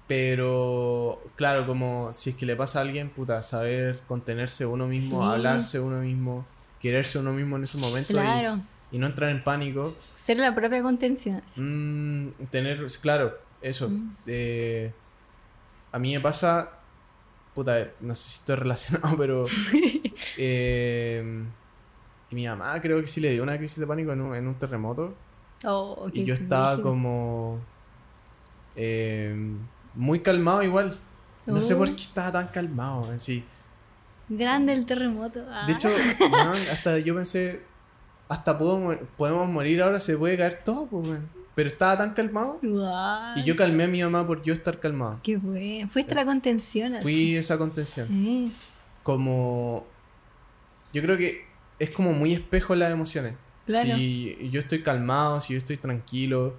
pero claro, como si es que le pasa a alguien, puta, saber contenerse uno mismo,
Sí.
hablarse uno mismo, quererse uno mismo en esos momentos y-
Claro.
y, no entrar en pánico.
Ser la propia contención.
Mm, tener, claro, eso.
Mm.
eh, a mí me pasa, puta, no sé si estoy [LAUGHS] relacionado, pero... [LAUGHS] eh, mi mamá creo que sí le dio una crisis de pánico en un, en un terremoto.
Oh,
Y yo estaba como... eh, muy calmado igual. No sé
Oh.
por qué estaba tan calmado en sí.
Grande el terremoto.
De
Ah.
hecho, [LAUGHS] weón, hasta yo pensé, hasta puedo, mo- podemos morir ahora, se puede caer todo, pues. Pero estaba tan calmado. Y yo calmé a mi mamá por yo estar calmado.
Qué bueno. Fuiste la contención. así.
Fui esa contención.
Eh,
Como... Yo creo que es como muy espejo las emociones.
Claro.
Si yo estoy calmado, si yo estoy tranquilo.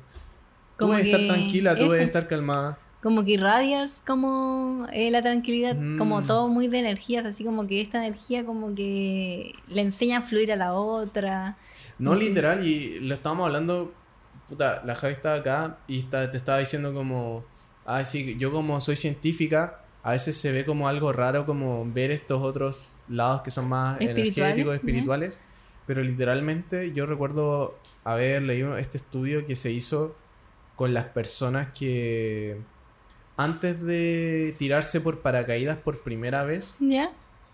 Tú debes estar tranquila, tú
eso.
debes estar calmada.
Como que irradias como eh, la tranquilidad,
Mm.
como todo muy de energías, así como que esta energía como que le enseña a fluir a la otra.
No literal, y lo estábamos hablando, puta, la Javi estaba acá y está- te estaba diciendo como, ah, sí, yo como soy científica, a veces se ve como algo raro como ver estos otros lados que son más energéticos, espirituales, pero literalmente yo recuerdo haber leído este estudio que se hizo con las personas que antes de tirarse por paracaídas por primera vez,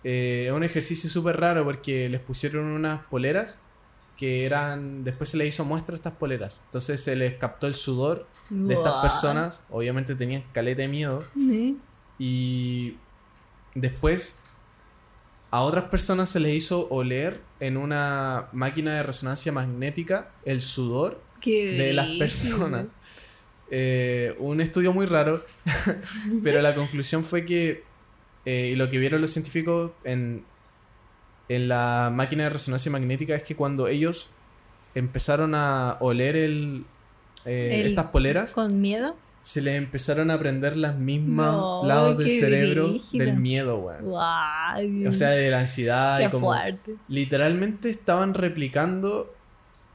eh, es un ejercicio súper raro porque les pusieron unas poleras que eran. Después se les hizo muestra a estas poleras. Entonces se les captó el sudor de estas personas. Obviamente tenían caleta de miedo.
Eh,
Y después a otras personas se les hizo oler en una máquina de resonancia magnética el sudor
qué
de las personas. Eh, un estudio muy raro, [LAUGHS] pero la conclusión fue que, eh, y lo que vieron los científicos en, en la máquina de resonancia magnética es que cuando ellos empezaron a oler el, eh,
El-
estas poleras,
¿Con miedo?
Se les empezaron a prender las mismas
No,
lados del cerebro del miedo, weón. O sea, de la ansiedad
qué
y como
fuerte.
literalmente estaban replicando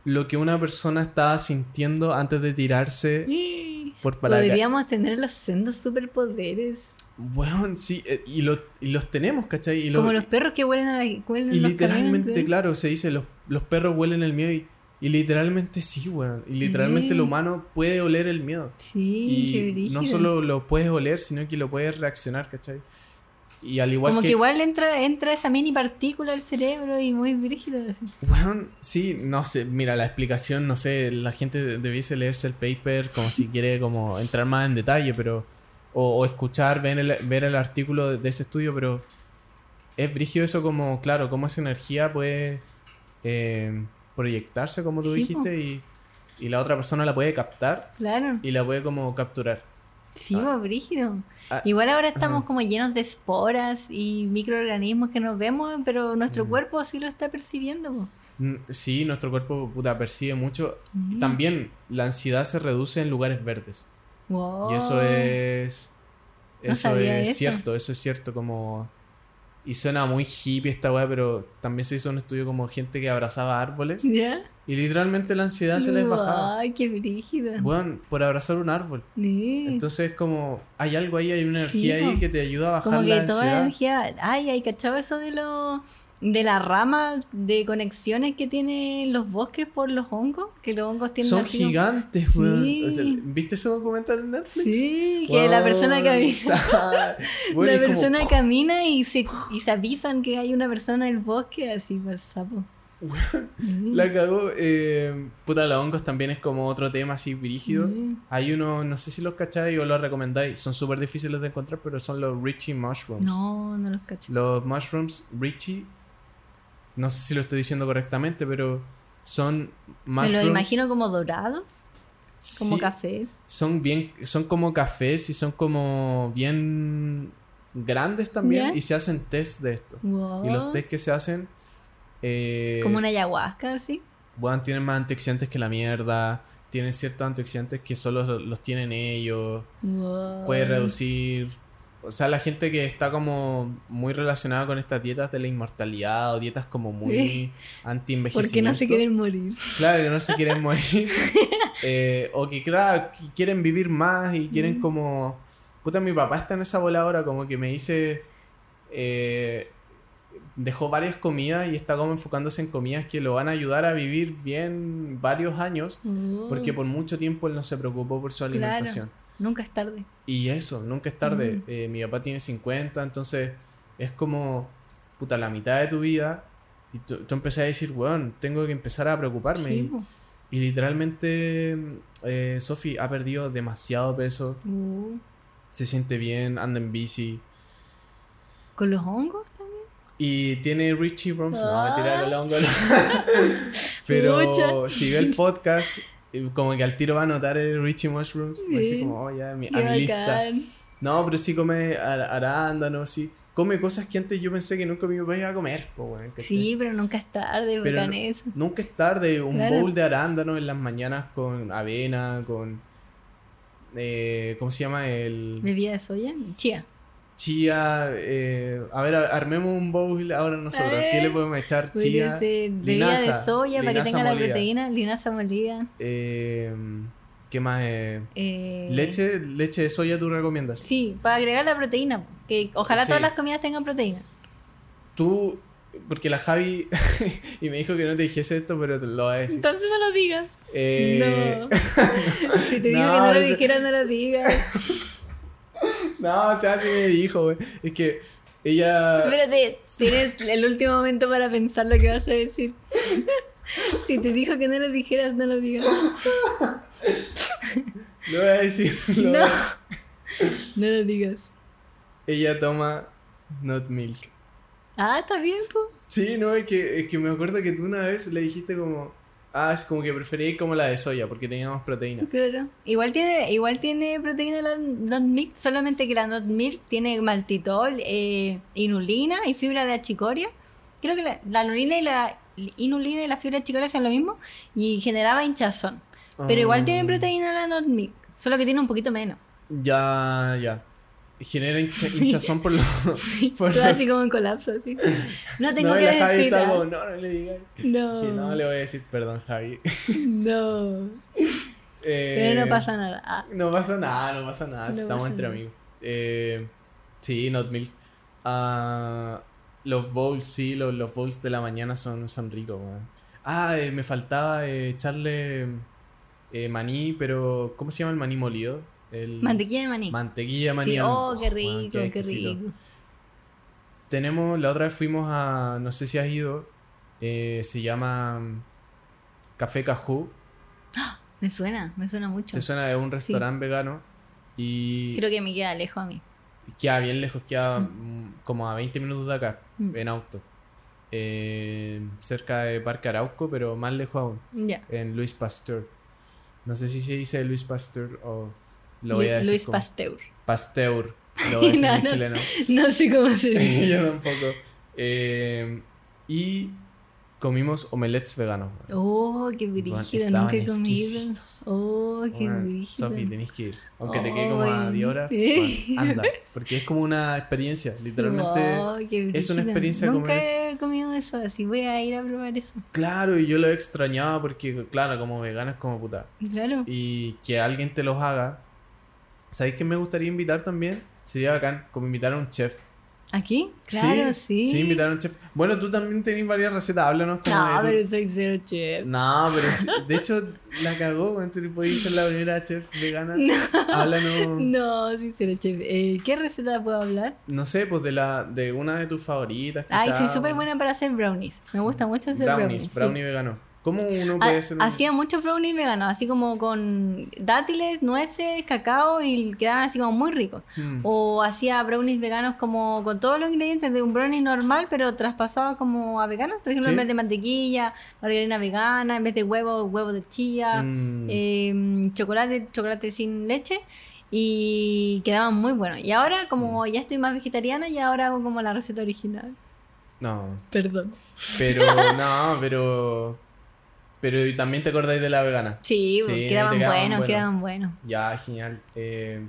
lo que una persona estaba sintiendo antes de tirarse [GASPS] por paracaídas.
Podríamos tener los sendos superpoderes.
Bueno, sí, eh, y, lo- y los tenemos, ¿cachai? Y,
como los perros que huelen a la, huelen
y
los
literalmente,
caminos,
claro, se dice, los, los perros huelen el miedo y, y literalmente sí, weón. Y literalmente el humano puede oler el miedo.
Sí, qué brígido.
no solo lo puedes oler, sino que lo puedes reaccionar, ¿cachai? Y al igual
Como que,
que...
igual entra, entra esa mini partícula al cerebro y muy brígido. así.
Weón, sí, no sé, mira, la explicación, no sé, la gente de- debiese leerse el paper como si quiere como [LAUGHS] entrar más en detalle, pero... O, o escuchar, ver el, ver el artículo de, de ese estudio, pero... Es brígido eso como, claro, cómo esa energía puede eh, proyectarse, como tú
Sí,
dijiste, y, y la otra persona la puede captar
Claro.
y la puede como capturar.
Sí,
Ah.
brígido.
Ah,
Igual ahora estamos como llenos de esporas y microorganismos que nos vemos, pero nuestro
Mm.
cuerpo sí lo está percibiendo.
Mm, Sí, nuestro cuerpo puta, percibe mucho.
Mm.
También la ansiedad se reduce en lugares verdes.
Wow.
Y eso es. Eso es
eso.
cierto, eso es cierto. Como. Y suena muy hippie esta weá, pero también se hizo un estudio como gente que abrazaba árboles.
¿Ya?
Y literalmente la ansiedad se les bajaba.
Ay, qué brígido.
Weón, por abrazar un árbol.
Sí.
Entonces, como. Hay algo ahí, hay una
Sí,
energía ahí que te ayuda a bajar
Como
la
que toda la energía. Ay, hay cachado eso de lo de la rama de conexiones que tienen los bosques por los hongos, que los hongos tienen
Son
así como-
gigantes, weón.
Sí.
O sea, ¿Viste ese documental en Netflix?
Sí, que la persona camina. [LAUGHS]
Bueno,
la
como-
persona camina y se, y se avisan que hay una persona en el bosque así por sapo.
La cagó. Eh, puta, los hongos también es como otro tema así brígido.
Mm.
Hay uno, no sé si los cacháis o los recomendáis. Son súper difíciles de encontrar, pero son los Richie Mushrooms.
No, no los cacho.
Los mushrooms Richie. No sé si lo estoy diciendo correctamente, pero son
Me
mushrooms.
los imagino como dorados, como
sí,
café.
Son bien, son como cafés y son como bien grandes también. Y se hacen test de esto.
Wow.
Y los test que se hacen. Eh,
Como una ayahuasca así.
Bueno, tienen más antioxidantes que la mierda. Tienen ciertos antioxidantes que solo los, los tienen ellos.
Wow.
Puede reducir. O sea, la gente que está como muy relacionada con estas dietas de la inmortalidad o dietas como muy anti-envejecimiento.
Porque no se quieren morir.
Claro, que no se quieren [LAUGHS] morir. Eh, o que, claro, quieren vivir más y quieren como. Puta, mi papá está en esa bola ahora, como que me dice. eh, dejó varias comidas y está como enfocándose en comidas que lo van a ayudar a vivir bien varios años.
Oh.
Porque por mucho tiempo él no se preocupó por su
Claro. Nunca es tarde.
Y eso, nunca es tarde. Eh, mi papá tiene 50, entonces es como, puta, la mitad de tu vida. Y tú, tú empecé a decir, weón, tengo que empezar a preocuparme.
Sí,
y, y literalmente, eh, Sofi ha perdido demasiado peso.
Uh,
Se siente bien, anda en bici.
¿Con los hongos también?
Y tiene Richie Brooms. No,
Ah.
mentira, el hongo. Pero
Pucha.
si ve el podcast, como que al tiro va a notar el Richie Mushrooms.
Sí.
como, oh, ya, mi- a mi lista. No, pero sí come ar- arándanos, sí. Come cosas que antes yo pensé que nunca papá iba a comer.
Sí, pero nunca es tarde,
Pero no-
eso.
Nunca es tarde. Un
Claro.
bowl de arándanos en las mañanas con avena, con... eh, ¿Cómo se llama? El
¿Bebida de soya? Chía.
Chía. eh, a ver, armemos un bowl ahora nosotros. ¿Qué le podemos echar? Chía. linaza,
de soya para que
linaza
tenga la
molida.
proteína, linaza molida.
Eh, ¿Qué más? Eh,
eh,
leche, leche de soya tú recomiendas.
Sí, para agregar la proteína. Que ojalá
Sí.
todas las comidas tengan proteína.
Tú, porque la Javi, [LAUGHS] y me dijo que no te dijese esto, pero te lo voy a decir.
Entonces no lo digas.
Eh,
No. [LAUGHS] si te digo
No,
que no lo dijeras, no lo digas. [LAUGHS]
No, o sea, sí me dijo, güey. Es que ella.
Espérate, tienes el último momento para pensar lo que vas a decir. si te dijo que no lo dijeras, no lo digas.
Lo voy a decir. lo
No.
voy a-
No lo digas.
Ella toma not milk.
Ah, está bien, po.
Sí, no, es que, es que me acuerdo que tú una vez le dijiste como. Ah, es como que preferí como la de soya, porque teníamos proteína.
Claro. Igual tiene, igual tiene proteína la not milk, solamente que la not milk tiene maltitol, eh, inulina y fibra de achicoria. Creo que la, la inulina y la inulina y la fibra de achicoria son lo mismo y generaba hinchazón. Pero igual tiene
Ah.
proteína la not milk, solo que tiene un poquito menos.
Ya, ya. Genera hincha- [LAUGHS] hinchazón por lo. [LAUGHS] [LAUGHS] por
Todo
lo-
así como en colapso, así. No tengo
no,
que
la Javi
decir.
está
ah.
como, no, no le digas.
No.
Dije, no, le voy a decir perdón, Javi.
No.
Eh,
Pero no pasa nada. Ah,
No pasa nada, no pasa nada, si
No
estamos
pasa
entre
nada.
amigos. Eh, sí, not milk. Ah, los bowls, sí, los, los bowls de la mañana son, son ricos, weón. Ah, eh, me faltaba echarle maní, pero ¿cómo se llama el maní molido? El
mantequilla de maní.
mantequilla de maní.
Sí, oh, qué
weón,
rico, qué rico.
Tenemos, la otra vez fuimos a, no sé si has ido, eh, se llama mm, Café Cajú.
Me suena, me suena mucho.
Te suena de un restaurante vegano y
Creo que me queda lejos a mí.
queda bien lejos, queda mm, como a 20 minutos de acá,
Mm.
en auto. Eh, cerca de Parque Arauco, pero más lejos aún, en Luis Pasteur. No sé si se dice Luis Pasteur o lo voy a decir
Luis
como
Pasteur.
Pasteur. [LAUGHS] Lo voy a decir
No,
en
no
chileno.
No sé cómo se [LAUGHS] dice.
Yo tampoco. Eh, y comimos omelets veganos.
Oh, qué
Bueno,
brígido, nunca he comido. Oh, qué
Weón,
brígido.
Sofi, tenés que ir. Aunque te quede como a
Ay.
10 horas, [LAUGHS] anda. Porque es como una experiencia. Literalmente.
Oh, qué
es una experiencia
Nunca
comer
he comido eso, así voy a ir a probar eso.
Claro, y yo lo extrañaba porque, claro, como vegano es como puta.
Claro.
Y que alguien te los haga. ¿Sabéis que me gustaría invitar también? Sería bacán, como invitar a un chef.
¿Aquí? Claro, sí.
Sí, invitar a un chef. Bueno, tú también tenés varias recetas. Háblanos como
No,
de tu-
pero soy cero chef.
No, pero sí- de hecho la cagó. Tú podías ser la primera chef vegana. [LAUGHS] Háblanos.
No, sí, cero chef. Eh, ¿Qué receta puedo hablar?
No sé, pues de la de una de tus favoritas.
Ay,
quizá,
soy súper buena para hacer brownies. Me gusta mucho hacer
Brownies,
brownies. sí.
brownie vegano. ¿Cómo uno
Ha-
puede hacer un-
Hacía muchos brownies veganos, así como con dátiles, nueces, cacao y quedaban así como muy ricos.
Hmm.
O hacía brownies veganos como con todos los ingredientes de un brownie normal, pero traspasado como a veganos. Por ejemplo,
Sí.
en vez de mantequilla, margarina vegana, en vez de huevo, huevo de chía,
Mm.
eh, chocolate, chocolate sin leche. Y quedaban muy buenos. Y ahora, como
Mm.
ya estoy más vegetariana, y ahora hago como la receta original.
No,
Perdón.
pero [LAUGHS] no, pero pero y también te acordáis de la vegana.
Sí,
Sí, te
quedaban, buenos,
buenos.
quedaban buenos.
Ya, genial. Eh,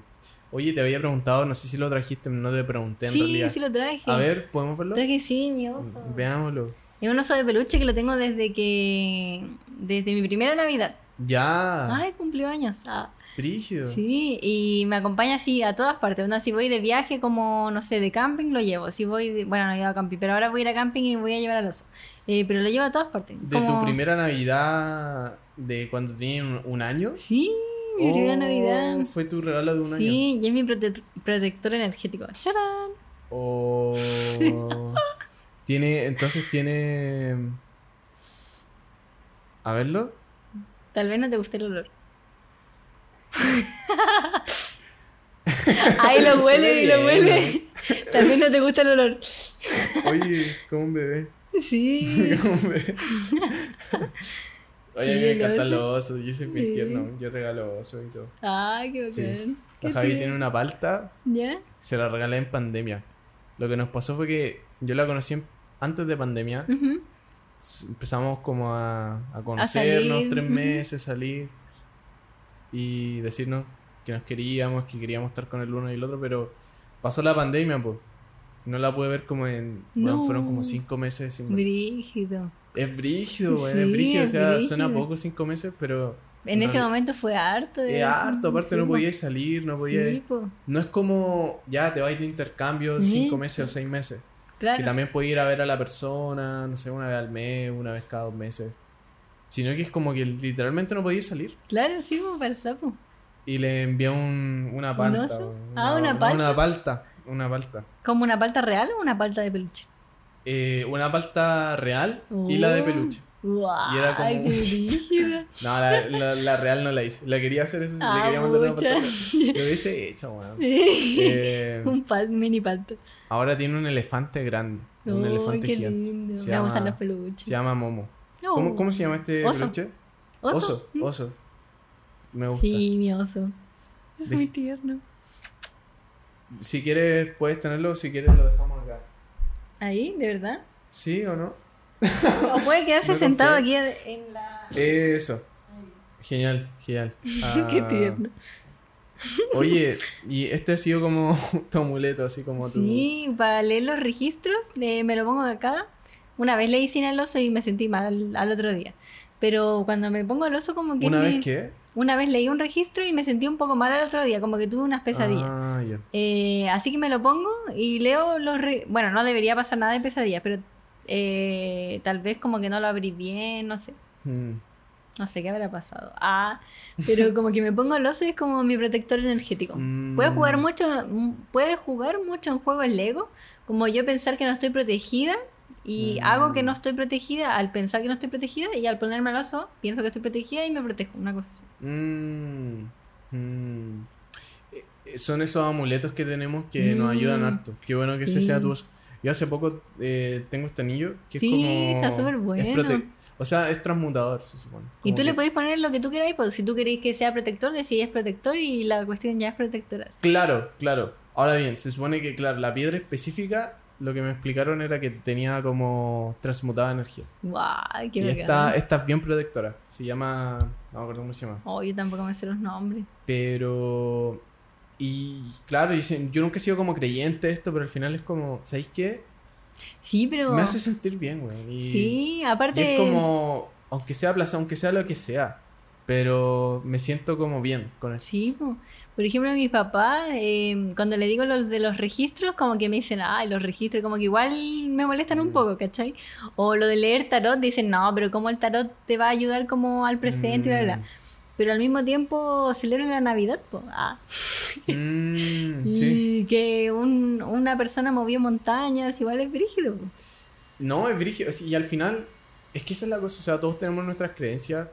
oye, te había preguntado, no sé si lo trajiste, no te pregunté en
Sí,
realidad.
sí lo traje.
A ver, ¿podemos verlo?
Traje sí, mi oso.
Veámoslo.
Es un oso de peluche que lo tengo desde que. desde mi primera Navidad.
Ya,
Ay, cumplió años. Ah,
brígido.
sí, y me acompaña así a todas partes. Onda, si voy de viaje, como, no sé, de camping, lo llevo. Si voy, de- bueno, no he ido a camping, pero ahora voy a ir a camping y voy a llevar al oso. Eh, pero lo llevo a todas partes.
De tu primera Navidad de cuando tenías un, un año.
Sí, mi primera
Oh,
Navidad.
Fue tu regalo de un año.
Sí, y es mi prote- protector energético. ¡Charán!
Oh. [LAUGHS] tiene, entonces tiene. A verlo.
Tal vez no te guste el olor. [LAUGHS] Ahí lo huele y lo
Huele
huele. Tal vez no te gusta el olor.
Oye, como un bebé.
Sí. [LAUGHS] [LAUGHS]
Oye, a mí
Sí,
me
oso.
los osos. Yo soy muy
Sí.
tierno. Yo regalo osos y todo.
Ay, qué
Sí.
bacán.
La Javi tiene una palta.
¿Ya?
Se la regalé en pandemia. Lo que nos pasó fue que yo la conocí antes de pandemia. Empezamos como a, a conocernos tres meses, salir y decirnos que nos queríamos, que queríamos estar con el uno y el otro, pero pasó la pandemia, pues. No la pude ver como en. bueno, fueron como cinco meses sin.
Brígido.
Es brígido, güey, es
Sí,
brígido. O sea, suena poco cinco meses, pero.
En ese momento fue harto. de
Es harto, aparte
Sí,
no
po.
podías salir, no podías.
Sí, po.
No es como ya te vais de intercambio
Sí.
cinco meses o seis meses.
Claro.
Que también puedes ir a ver a la persona, no sé, una vez al mes, una vez cada dos meses. Sino que es como que literalmente no podías salir.
Claro, sí, como para el sapo.
Y le envié un, una palta.
oso? Ah, ¿una palta?
Una palta. Una palta.
¿Como una palta real o una palta de peluche?
Eh, una palta real y la de
Oh.
peluche.
Guau,
Y era como-
qué. [LAUGHS]
No, la, la- la real no la hice. La quería hacer eso, sí, le
Ah,
quería mandar una palta. Lo hubiese hecho, weón. [LAUGHS] Eh,
Un pal, mini palta.
ahora tiene un elefante grande. Un elefante
qué
gigante.
lindo.
Se
Me gustan
llama-
los peluches.
Se llama Momo.
No.
¿Cómo, cómo se llama este
Oso.
peluche?
¿Oso?
Oso,
¿Mm?
oso. Me gusta.
Sí, mi oso. Es muy tierno.
Si quieres, puedes tenerlo. Si quieres, lo dejamos acá.
Ahí, de verdad.
¿Sí o no?
O puede quedarse [LAUGHS]
No
sentado aquí en la.
Eso. Genial, genial. [LAUGHS]
Qué
Ah,
tierno.
Oye, [LAUGHS] y este ha sido como tu amuleto, así como tu.
Sí, para leer los registros, eh, me lo pongo acá. Una vez leí sin el oso y me sentí mal al, al otro día. Pero cuando me pongo el oso, como que.
¿Una
me-
vez qué?
Una vez leí un registro y me sentí un poco mal al otro día, como que tuve unas pesadillas.
Ah, ya.
Eh, así que me lo pongo y leo los... re- Bueno, no debería pasar nada de pesadillas, pero eh, tal vez como que no lo abrí bien, no sé.
Mm.
No sé qué habrá pasado. Ah, pero [LAUGHS] como que me pongo el oso y es como mi protector energético. Puede jugar
Mm.
mucho, mm, puede jugar mucho en juegos Lego, como yo pensar que no estoy protegida y
Mm.
hago que no estoy protegida al pensar que no estoy protegida y al ponerme el oso pienso que estoy protegida y me protejo, una cosa así.
Mm, mm. Eh, Son esos amuletos que tenemos que nos ayudan
Mm,
harto. Qué bueno que ese sea tu. Yo hace poco eh, tengo este anillo que
Sí,
es como.
está súper bueno.
O sea, es transmutador, se supone.
Y tú le podéis poner lo que tú queráis, pues si tú queréis que sea protector, decís es protector y la cuestión ya es protectora.
Claro, claro. Ahora bien, se supone que, claro, la piedra específica, lo que me explicaron era que tenía como transmutada energía.
¡Guau! ¡Qué
y esta, esta es bien protectora. Se llama. No me acuerdo cómo se llama.
Oh, yo tampoco me sé los nombres.
Pero. Y claro, y yo nunca he sido como creyente de esto, pero al final es como, ¿sabéis qué?
Sí, pero...
Me hace sentir bien, güey. Y,
Sí,
y
aparte...
es como, aunque sea plaza, aunque sea lo que sea, pero me siento como bien con eso.
Sí. Por ejemplo, mis papás, eh, cuando le digo los de los registros, como que me dicen, ay, los registros, como que igual me molestan
Mm.
un poco, ¿cachai? O lo de leer tarot, dicen, no, pero como el tarot te va a ayudar como al presente y bla, bla, bla. Pero al mismo tiempo celebran la Navidad, po. Ah.
Mm, [LAUGHS] sí.
Y que un- una persona movió montañas, igual es brígido. po.
No, es brígido. Y al final, es que esa es la cosa. O sea, todos tenemos nuestras creencias.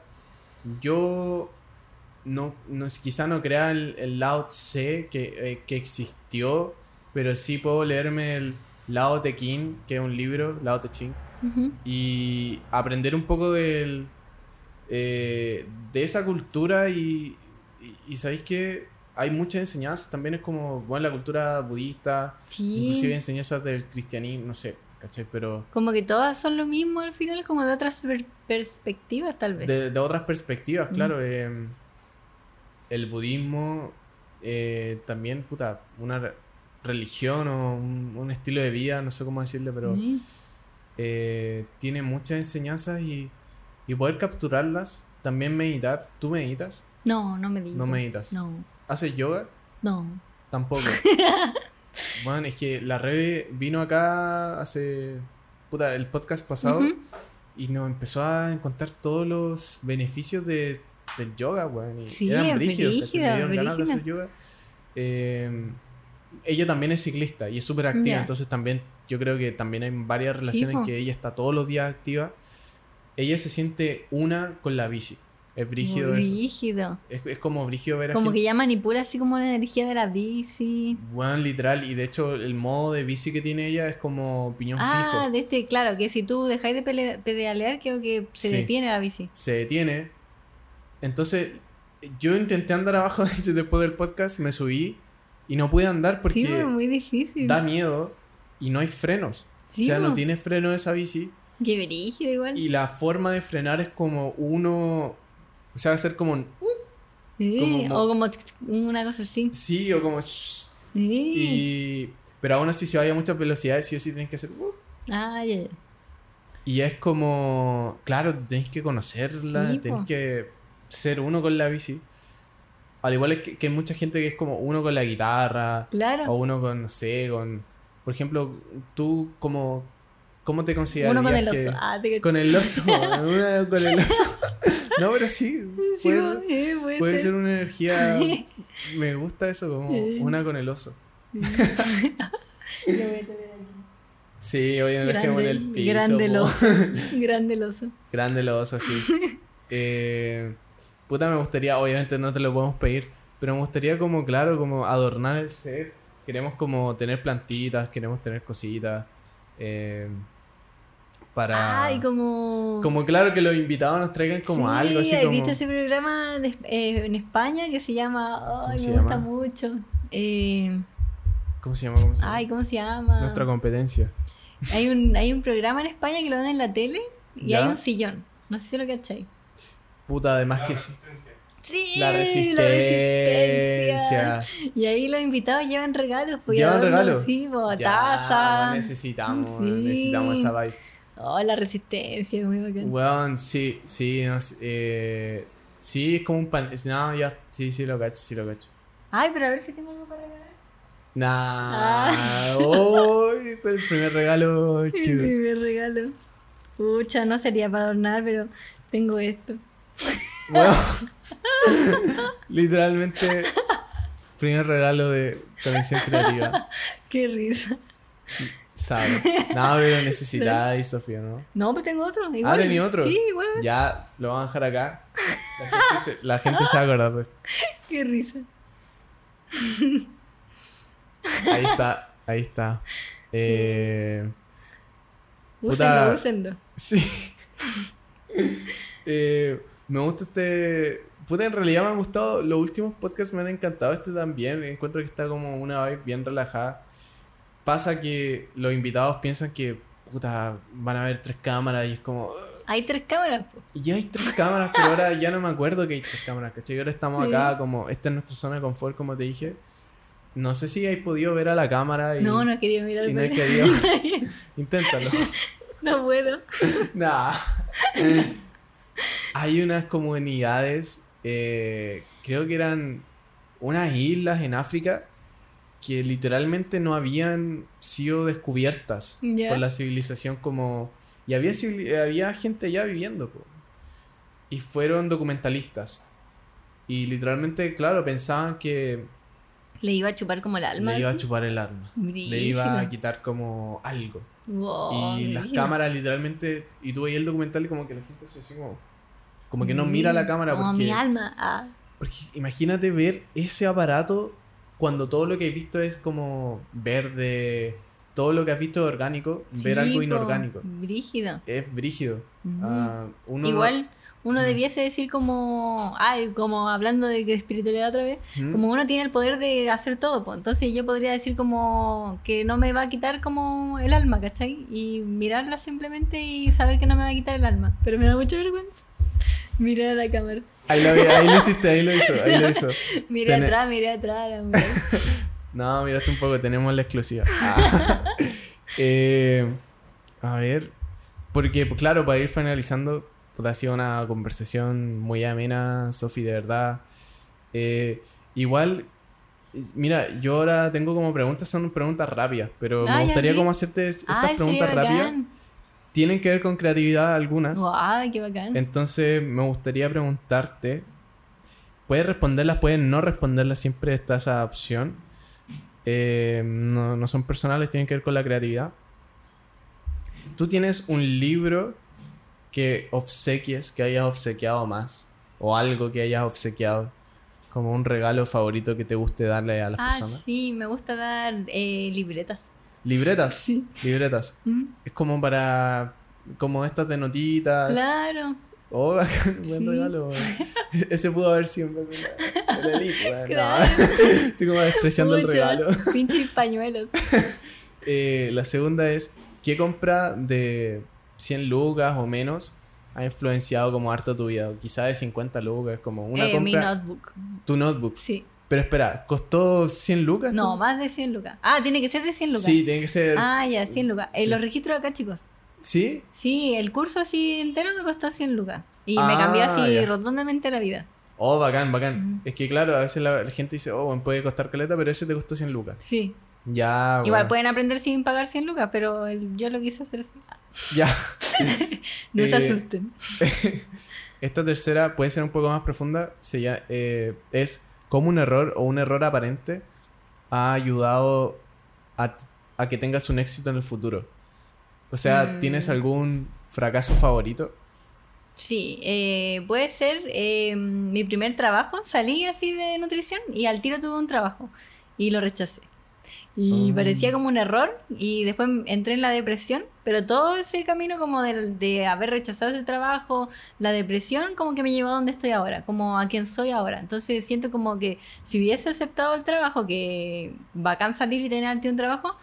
Yo no, no quizá no crea el, el Lao Tse que, eh, que existió, pero sí puedo leerme el Lao Te Ching, que es un libro, Lao Te Ching, y aprender un poco del, eh, de esa cultura y, y, y sabéis que hay muchas enseñanzas, también es como, bueno, la cultura budista,
Sí.
inclusive enseñanzas del cristianismo, no sé, ¿cachai? Pero
Como que todas son lo mismo al final, como de otras per- perspectivas, tal vez.
de, de otras perspectivas, claro. eh, el budismo eh, también, puta, una re- religión o un, un estilo de vida, no sé cómo decirle, pero
Sí.
eh, tiene muchas enseñanzas y, y poder capturarlas, también meditar. ¿Tú meditas?
No, no medito.
No meditas.
No,
¿Haces yoga?
no.
Tampoco. [LAUGHS] bueno, es que la Rebe vino acá hace, puta, el podcast pasado y nos empezó a encontrar todos los beneficios de del yoga, weón. Y
Sí,
eran brígidos, Me dieron ganas de hacer yoga. Eh, ella también es ciclista y es súper activa, entonces también yo creo que también hay varias relaciones en que ella está todos los días activa. Ella se siente una con la bici. Es brígido eso.
Brígido.
Es, es como brígido ver a
Como
gente
que ya manipula así como la energía de la bici.
Weón, literal, y de hecho el modo de bici que tiene ella es como piñón
Ah,
fijo.
de este, claro, que si tú dejáis de pedalear, creo que se
Sí.
detiene la bici.
Se detiene. Entonces, yo intenté andar abajo [LAUGHS] después del podcast, me subí y no pude andar porque
sí, fue muy difícil.
da miedo y no hay frenos.
Sí,
o sea, no tiene freno esa bici
Qué brígido igual.
y la forma de frenar es como uno... O sea, hacer como un...
Sí,
como-
O como una cosa así.
Sí, o como...
Sí.
Y... Pero aún así, si vaya a muchas velocidades, sí o sí tienes que hacer... uh,
Ah, ya.
Y es como, claro, tenés que conocerla, tenés
po.
que ser uno con la bici. Al igual es que, que hay mucha gente que es como uno con la guitarra,
Claro.
o uno con, no sé, con... Por ejemplo, tú como... ¿Cómo te considerarías
Uno con el
que-
oso. Ah, te.
Con el oso, [LAUGHS] una con el oso. [LAUGHS] No, pero sí, puede,
eh, puede,
puede
ser.
ser una energía... [LAUGHS] Me gusta eso, como una con el oso.
Lo voy a tener aquí.
Sí, dejemos en el piso.
grande el oso. grande el oso.
Grande el oso, sí. Eh, puta, me gustaría, obviamente no te lo podemos pedir, pero me gustaría como, claro, como adornar el set. Queremos como tener plantitas, queremos tener cositas. eh, para...
Ay, como...
Como claro que los invitados nos traigan como
Sí,
algo así
¿has
como...
visto ese programa de- eh, en España que se llama... Ay, me gusta mucho. Eh,
¿Cómo se llama? ¿Cómo se llama?
ay, ¿cómo se llama?
Nuestra competencia.
Hay un, hay un programa en España que lo dan en la tele y
¿Ya?
hay un sillón. No sé si lo cacháis.
Puta, además que sí.
Sí,
La
la
resistencia.
resistencia. Y ahí los invitados llevan regalos. Pues,
¿Llevan regalos?
Sí, taza.
necesitamos,
Sí.
necesitamos esa vibe.
Oh, la resistencia, muy bacán.
Weón, sí, sí, no sé, eh, sí, es como un pan. es- No, ya, sí, sí lo cacho, sí lo cacho.
Ay, pero a ver si tengo algo para regalar.
Nah,
Ah.
oh, este es el primer regalo, [LAUGHS] chicos.
primer regalo. Pucha, no sería para adornar, pero tengo esto.
Weón, [LAUGHS] literalmente, primer regalo de conexión creativa.
Qué risa.
Sabe. No, pero necesitáis, Sofía, ¿no?
No, pues tengo otro. Igual.
Ah, ¿tenía otro?
Sí, igual. es.
Ya, lo vamos a dejar acá. La gente se, la gente se va a acordar de esto.
Qué risa.
Ahí está, ahí está. Eh,
úsenlo.
sí. [LAUGHS] Eh, me gusta este. Puta, en realidad me han gustado. Los últimos podcasts me han encantado. Este también. Encuentro que está como una vibe bien relajada. Pasa que los invitados piensan que. Puta, van a haber tres cámaras y es como.
Hay tres cámaras. po.
Y hay tres cámaras, pero ahora ya no me acuerdo que hay tres cámaras, ¿cachai? Ahora estamos acá, como. Esta es nuestra zona de confort, como te dije. No sé si hay podido ver a la cámara y.
No, no he querido mirar
y no he querido. [LAUGHS] Inténtalo.
No puedo. [LAUGHS]
Nah. [LAUGHS] Hay unas comunidades, eh, creo que eran unas islas en África que literalmente no habían sido descubiertas por la civilización como... Y había, civili- había gente ya viviendo. po. Y fueron documentalistas. Y literalmente, claro, pensaban que
Le iba a chupar como el alma.
le iba a chupar el alma. Le iba a quitar como algo.
Wow,
Y las cámaras literalmente, y tú veías el documental y como que la gente se así como, como que no mira la cámara
Como
porque,
mi alma. Ah.
porque imagínate ver ese aparato cuando todo lo que has visto es como verde, todo lo que has visto es orgánico, ver algo inorgánico.
Brígido.
Es brígido. Ah, uno
Igual uno
Mm.
debiese decir como, ay, como hablando de espiritualidad otra vez,
¿Mm?
como uno tiene el poder de hacer todo, entonces yo podría decir como que no me va a quitar como el alma, ¿cachai? Y mirarla simplemente y saber que no me va a quitar el alma, pero me da mucha vergüenza. Mirar a la cámara.
Ahí lo, ahí lo hiciste, ahí lo hizo, ahí lo hizo. [LAUGHS]
Miré
Tené-
atrás, miré atrás. la mujer. [LAUGHS]
No, miraste un poco, tenemos la exclusiva. [LAUGHS] Ah. Eh, a ver, porque pues, claro, para ir finalizando, pues, ha sido una conversación muy amena, Sofi, de verdad. Eh, igual, mira, yo ahora tengo como preguntas, son preguntas rápidas, pero me gustaría como hacerte es- estas
Ay,
preguntas rápidas.
bacán.
Tienen que ver con creatividad algunas.
Guau, qué bacán.
Entonces me gustaría preguntarte, puedes responderlas, puedes no responderlas, siempre está esa opción. Eh, no, no son personales, tienen que ver con la creatividad. Tú tienes un libro que obsequies, que hayas obsequiado más, o algo que hayas obsequiado, como un regalo favorito que te guste darle a las
Ah,
personas.
sí, me gusta dar eh, libretas.
Libretas.
Sí.
Libretas.
Mm,
Es como para. Como estas de notitas.
Claro.
Oh, bacán, buen
Sí.
regalo. [LAUGHS] Ese pudo haber sido en vez de la- el elite, weón. No.
Claro. [LAUGHS]
Así como despreciando el
Pucha,
regalo. [LAUGHS]
Pinches pañuelos.
Eh, la segunda es: ¿qué compra de 100 lucas o menos ha influenciado como harto tu vida? O quizá de 50 lucas, como una
Eh, mi
compra.
notebook.
Tu notebook.
Sí.
Pero espera, ¿costó 100 lucas?
No, más de 100 lucas. Ah, tiene que ser de 100 lucas.
Sí, tiene que ser.
Ah, ya, 100 lucas. Eh,
Sí.
los registros acá, chicos.
¿Sí?
Sí, el curso así entero me costó 100 lucas. Y me
Ah,
cambió así
ya.
rotundamente la vida.
Oh, bacán, bacán. Es que claro, a veces la, la gente dice, oh, bueno, puede costar caleta, pero ese te costó 100 lucas.
Sí.
Ya,
Igual
bueno.
pueden aprender sin pagar 100 lucas, pero el- yo lo quise hacer así.
Ya. [LAUGHS]
No se
Eh,
asusten. [LAUGHS]
Esta tercera puede ser un poco más profunda. Se llama- eh, es cómo un error o un error aparente ha ayudado a, a que tengas un éxito en el futuro. O sea,
Mm.
¿tienes algún fracaso favorito?
Sí, eh, puede ser eh, mi primer trabajo. Salí así de nutrición y al tiro tuve un trabajo y lo rechacé. Y
Ah.
parecía como un error y después entré en la depresión, pero todo ese camino como de, de haber rechazado ese trabajo, la depresión como que me llevó a donde estoy ahora, como a quien soy ahora. Entonces siento como que si hubiese aceptado el trabajo, que bacán salir y tener tiro un trabajo,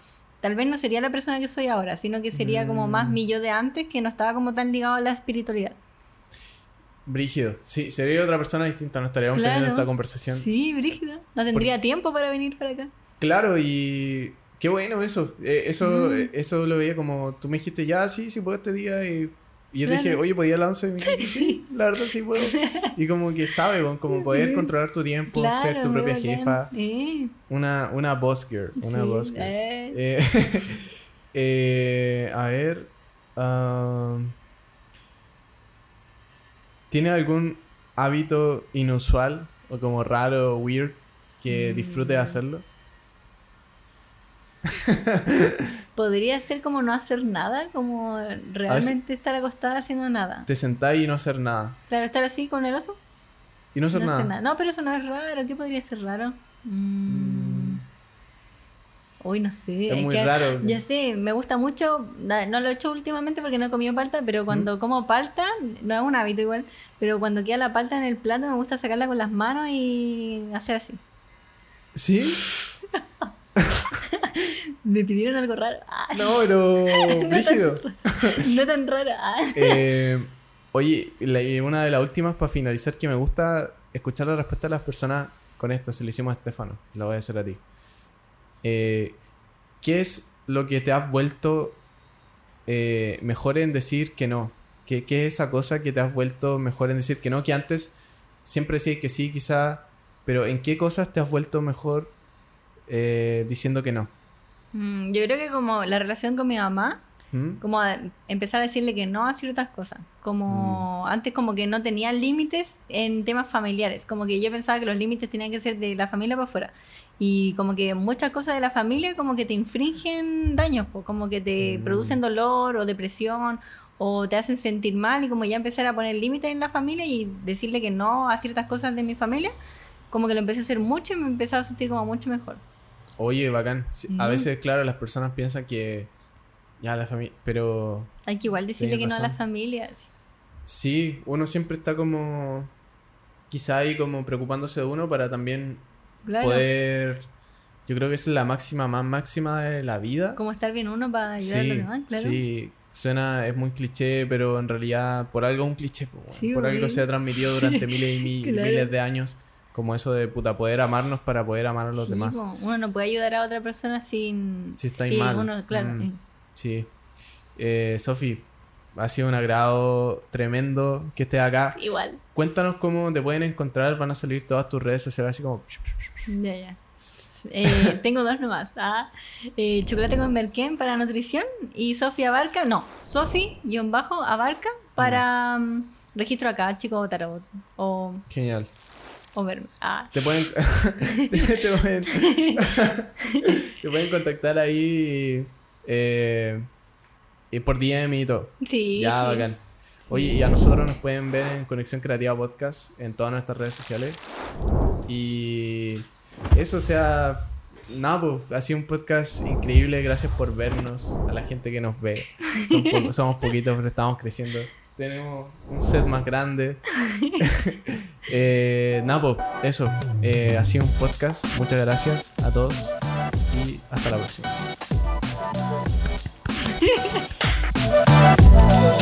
tal vez no sería la persona que soy ahora, sino que sería como más
Mm.
mi yo de antes, que no estaba como tan ligado a la espiritualidad.
Brígido. Sí, sería otra persona distinta, no estaríamos teniendo esta conversación.
Sí, Brígida. No tendría tiempo para venir para acá.
Claro, y qué bueno eso. Eh, eso,
Mm.
eh, eso lo veía como tú me dijiste, ya, sí, sí puedo este día. Y, y yo te dije,
Claro.
oye, ¿podía la 11? Y me dijiste, sí, [LAUGHS] la verdad sí puedo. Y como que sabe, como poder
Sí.
controlar tu tiempo,
Claro,
ser tu propia jefa.
Eh,
Una, una boss girl. Una
sí,
boss girl.
eh. [LAUGHS]
A ver. ¿Tiene algún hábito inusual o como raro o weird que disfrute de
Mm.
hacerlo? [LAUGHS]
Podría ser como no hacer nada, como realmente estar acostada haciendo nada.
Te sentáis y no hacer nada.
Claro, estar así con el oso.
Y no hacer
no
nada.
hacer nada. No, pero eso no es raro. ¿Qué podría ser raro? Mm. Uy, no sé.
Es
es
muy
que-
raro.
Ya sé, me gusta mucho, no lo he hecho últimamente porque no he comido palta, pero cuando como palta, no es un hábito igual, pero cuando queda la palta en el plato me gusta sacarla con las manos y hacer así.
¿Sí? [LAUGHS]
Me pidieron algo raro. Ah,
No, pero. [LAUGHS] Brígido. [LAUGHS]
no tan raro. Ah.
Eh, oye, la- una de las últimas para finalizar que me gusta escuchar la respuesta de las personas con esto. Se lo hicimos a Estefano. Te lo voy a hacer a ti. Eh, ¿Qué es lo que te has vuelto eh, mejor en decir que no? ¿Qué, ¿Qué es esa cosa que te has vuelto mejor en decir que no? Que antes siempre decías que sí, quizá. Pero ¿en qué cosas te has vuelto mejor eh, diciendo que no?
Mm, yo creo que como la relación con mi mamá,
¿Mm?
como a empezar a decirle que no a ciertas cosas. Como antes como que no tenía límites en temas familiares, como que yo pensaba que los límites tenían que ser de la familia para afuera. Y como que muchas cosas de la familia como que te infringen daños, po, como que te
Mm.
producen dolor o depresión o te hacen sentir mal y como ya empezar a poner límites en la familia y decirle que no a ciertas cosas de mi familia, como que lo empecé a hacer mucho y me empezaba a sentir como mucho mejor.
Oye, bacán. A veces, claro, las personas piensan que. Ya, la familia. Pero.
Hay que igual decirle que no a la
razón.
familia. sí.
Uno siempre está como. Quizá ahí como preocupándose de uno para también
Claro.
poder. Yo creo que esa es la máxima más máxima de la vida.
como estar bien uno para ayudar a los demás, claro.
sí. Suena, es muy cliché, pero en realidad por algo es un cliché.
Sí,
por algo se ha transmitido durante [LAUGHS] miles y mi-
Claro.
miles de años. Como eso de puta, poder amarnos para poder amar a los
Sí,
demás.
uno no puede ayudar a otra persona sin.
Si estáis
sí,
mal.
uno, claro.
Mm. Sí. Eh, Sofi, ha sido un agrado tremendo que estés acá.
Igual.
Cuéntanos cómo te pueden encontrar, van a salir todas tus redes sociales así como...
Ya, ya. Eh, [LAUGHS] tengo dos nomás. Ah, eh, chocolate con merquén para nutrición y Sofía Abarca, no, Sofi-Abarca para mm, registro acá, chico tarot. O,
Genial.
O verme. Ah.
Te pueden, te, [LAUGHS] [LAUGHS] te pueden, [LAUGHS] te pueden contactar ahí eh, y por DM y todo.
Sí.
Ya,
sí.
bacán. Oye, y a nosotros nos pueden ver en Conexión Creativa Podcast en todas nuestras redes sociales. Y eso, o sea, nada, pues, ha sido un podcast increíble. Gracias por vernos, a la gente que nos ve. Po- somos poquitos, pero estamos creciendo. Tenemos un set más grande. [LAUGHS] eh, nada, pues, eso. Eh, ha sido un podcast. Muchas gracias a todos. Y hasta la próxima. [LAUGHS]